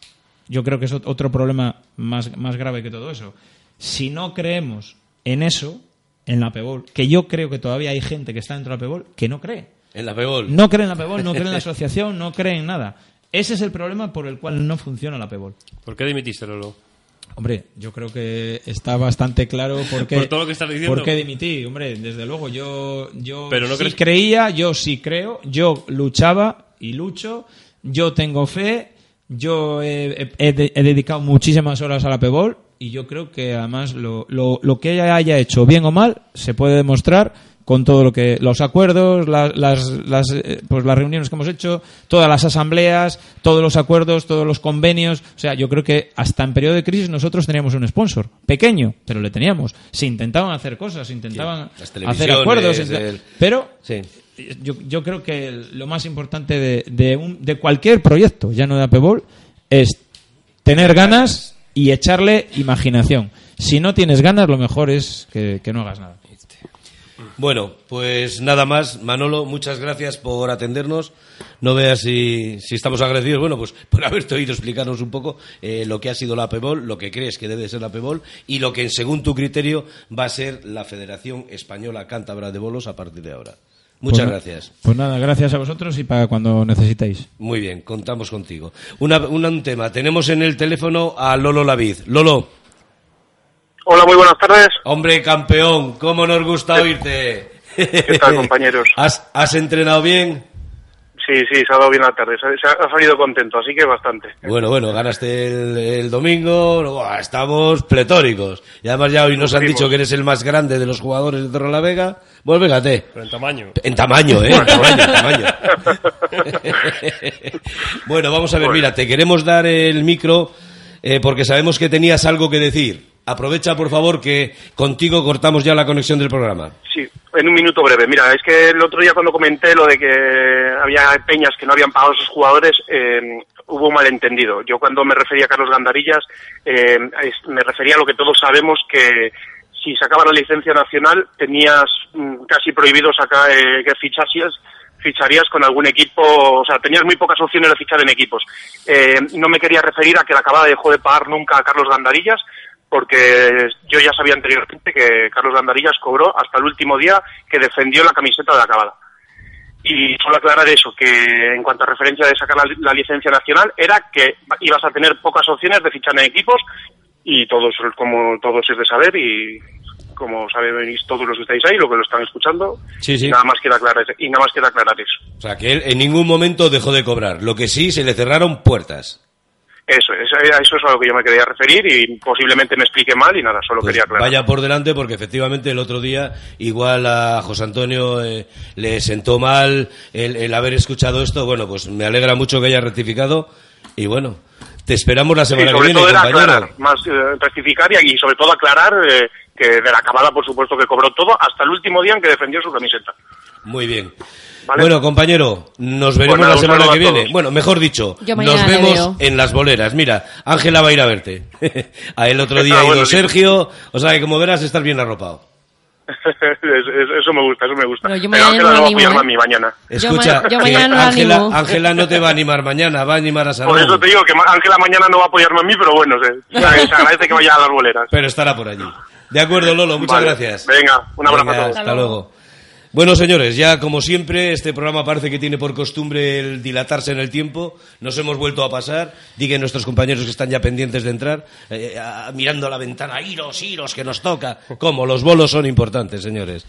yo creo que es ot- otro problema más, más grave que todo eso. Si no creemos en eso, en la PEBOL, que yo creo que todavía hay gente que está dentro de la PEBOL que no cree. En la PEBOL. No cree en la PEBOL, no cree en la asociación, no cree en nada. Ese es el problema por el cual no funciona la PEBOL. ¿Por qué dimitiste, Lolo? Hombre, yo creo que está bastante claro por qué, Por todo lo que estás diciendo. por qué dimití. Hombre, desde luego, yo, yo Pero no sí crees- creía, yo sí creo, yo luchaba y lucho, yo tengo fe, yo he, he- he de- he dedicado muchísimas horas a la PEBOL y yo creo que además lo, lo, lo que ella haya hecho, bien o mal, se puede demostrar con todo lo que los acuerdos, la- las, las, eh, pues las reuniones que hemos hecho, todas las asambleas, todos los acuerdos, todos los convenios. O sea, yo creo que hasta en periodo de crisis nosotros teníamos un sponsor pequeño, pero le teníamos. Se intentaban hacer cosas, se intentaban las hacer acuerdos, el- pero Sí. yo, yo creo que lo más importante de, de, un- de cualquier proyecto, ya no de Apebol, es tener ganas y echarle imaginación. Si no tienes ganas, lo mejor es que, que no hagas nada. Bueno, pues nada más. Manolo, muchas gracias por atendernos. No veas si, si estamos agradecidos, bueno, pues por haberte oído explicarnos un poco eh, lo que ha sido la APEBOL, lo que crees que debe ser la APEBOL y lo que, según tu criterio, va a ser la Federación Española Cántabra de Bolos a partir de ahora. Muchas Pues gracias. Pues nada, gracias a vosotros y para cuando necesitéis. Muy bien, contamos contigo. Una, una- un tema. Tenemos en el teléfono a Lolo Lavid. Lolo. Hola, muy buenas tardes. Hombre, campeón, ¿cómo nos gusta oírte? ¿Qué tal, compañeros? ¿Has, has entrenado bien? Sí, sí, se ha dado bien la tarde. Se ha, se ha salido contento, así que bastante. Bueno, bueno, ganaste el, el domingo, buah, estamos pletóricos. Y además ya hoy nos han dicho que eres el más grande de los jugadores de Torrelavega. Pues véngate. Pero en tamaño. En tamaño, ¿eh? En tamaño, en tamaño. bueno, vamos a ver, mira, te queremos dar el micro eh, porque sabemos que tenías algo que decir. Aprovecha, por favor, que contigo cortamos ya la conexión del programa. Sí, en un minuto breve. Mira, es que el otro día cuando comenté lo de que había peñas que no habían pagado a sus jugadores, eh, hubo un malentendido. Yo cuando me refería a Carlos Gandarillas, eh, me refería a lo que todos sabemos que si sacaba la licencia nacional tenías mm, casi prohibido sacar eh, que ficharías con algún equipo, o sea, tenías muy pocas opciones de fichar en equipos. No me quería referir a que la acabada dejó de pagar nunca a Carlos Gandarillas, porque yo ya sabía anteriormente que Carlos Gandarillas cobró hasta el último día que defendió la camiseta de acabada. Y solo aclarar eso, que en cuanto a referencia de sacar la, la licencia nacional, era que ibas a tener pocas opciones de fichar en equipos y todos, como todos es de saber y como sabéis todos los que estáis ahí, lo que lo están escuchando, Sí, sí. nada más quiero aclarar, y nada más quiero aclarar eso. O sea, que él en ningún momento dejó de cobrar. Lo que sí, se le cerraron puertas. Eso, eso, eso es a lo que yo me quería referir y posiblemente me explique mal y nada, solo Pues quería aclarar. vaya por delante porque efectivamente el otro día igual a José Antonio eh, le sentó mal el, el haber escuchado esto. Bueno, pues me alegra mucho que haya rectificado y bueno, te esperamos la Sí, semana que viene, todo era compañero. aclarar, más eh, rectificar y, y sobre todo aclarar eh, que de la acabada, por supuesto, que cobró todo hasta el último día en que defendió su camiseta. Muy bien. Vale. Bueno, compañero, nos veremos la semana que viene. Bueno, mejor dicho, nos vemos veo. en las boleras. Mira, Ángela va a ir a verte. a el otro día Ah, ha ido bueno, sí. Sergio, o sea que como verás estás bien arropado. eso, eso me gusta, eso me gusta. Pero yo Pero mañana Ángela no va a ¿eh? mañana. Escucha, ma- yo que mañana no Ángela, animo. Ángela no te va a animar mañana, va a animar a Salón. Por eso te digo que Ángela mañana no va a apoyarme a mí, pero bueno, se, se agradece que vaya a las boleras. Pero estará por allí. De acuerdo, Lolo, muchas Vale. gracias. Venga, un abrazo Venga, a todos. Hasta luego. Bueno, señores, ya como siempre, este programa parece que tiene por costumbre el dilatarse en el tiempo. Nos hemos vuelto a pasar. Digan nuestros compañeros que están ya pendientes de entrar, eh, mirando a la ventana, iros, iros, que nos toca. Como los bolos son importantes, señores.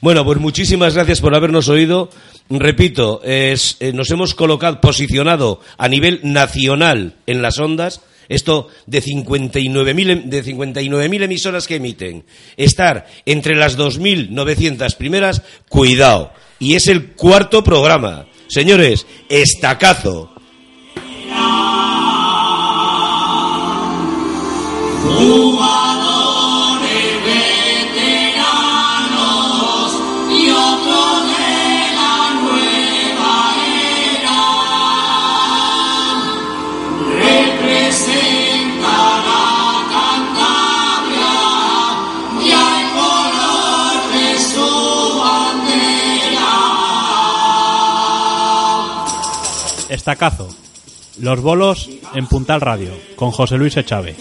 Bueno, pues muchísimas gracias por habernos oído. Repito, eh, nos hemos colocado, posicionado a nivel nacional en las ondas. Esto de 59.000 em- de 59.000 emisoras que emiten. Estar entre las 2.900 primeras, cuidado. Y es el cuarto programa. Señores, estacazo. Los bolos en Puntal Radio, con José Luis Echave.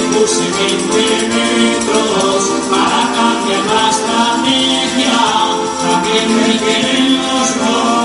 Puse 20 metros para cambiar. También me quieren los bolos.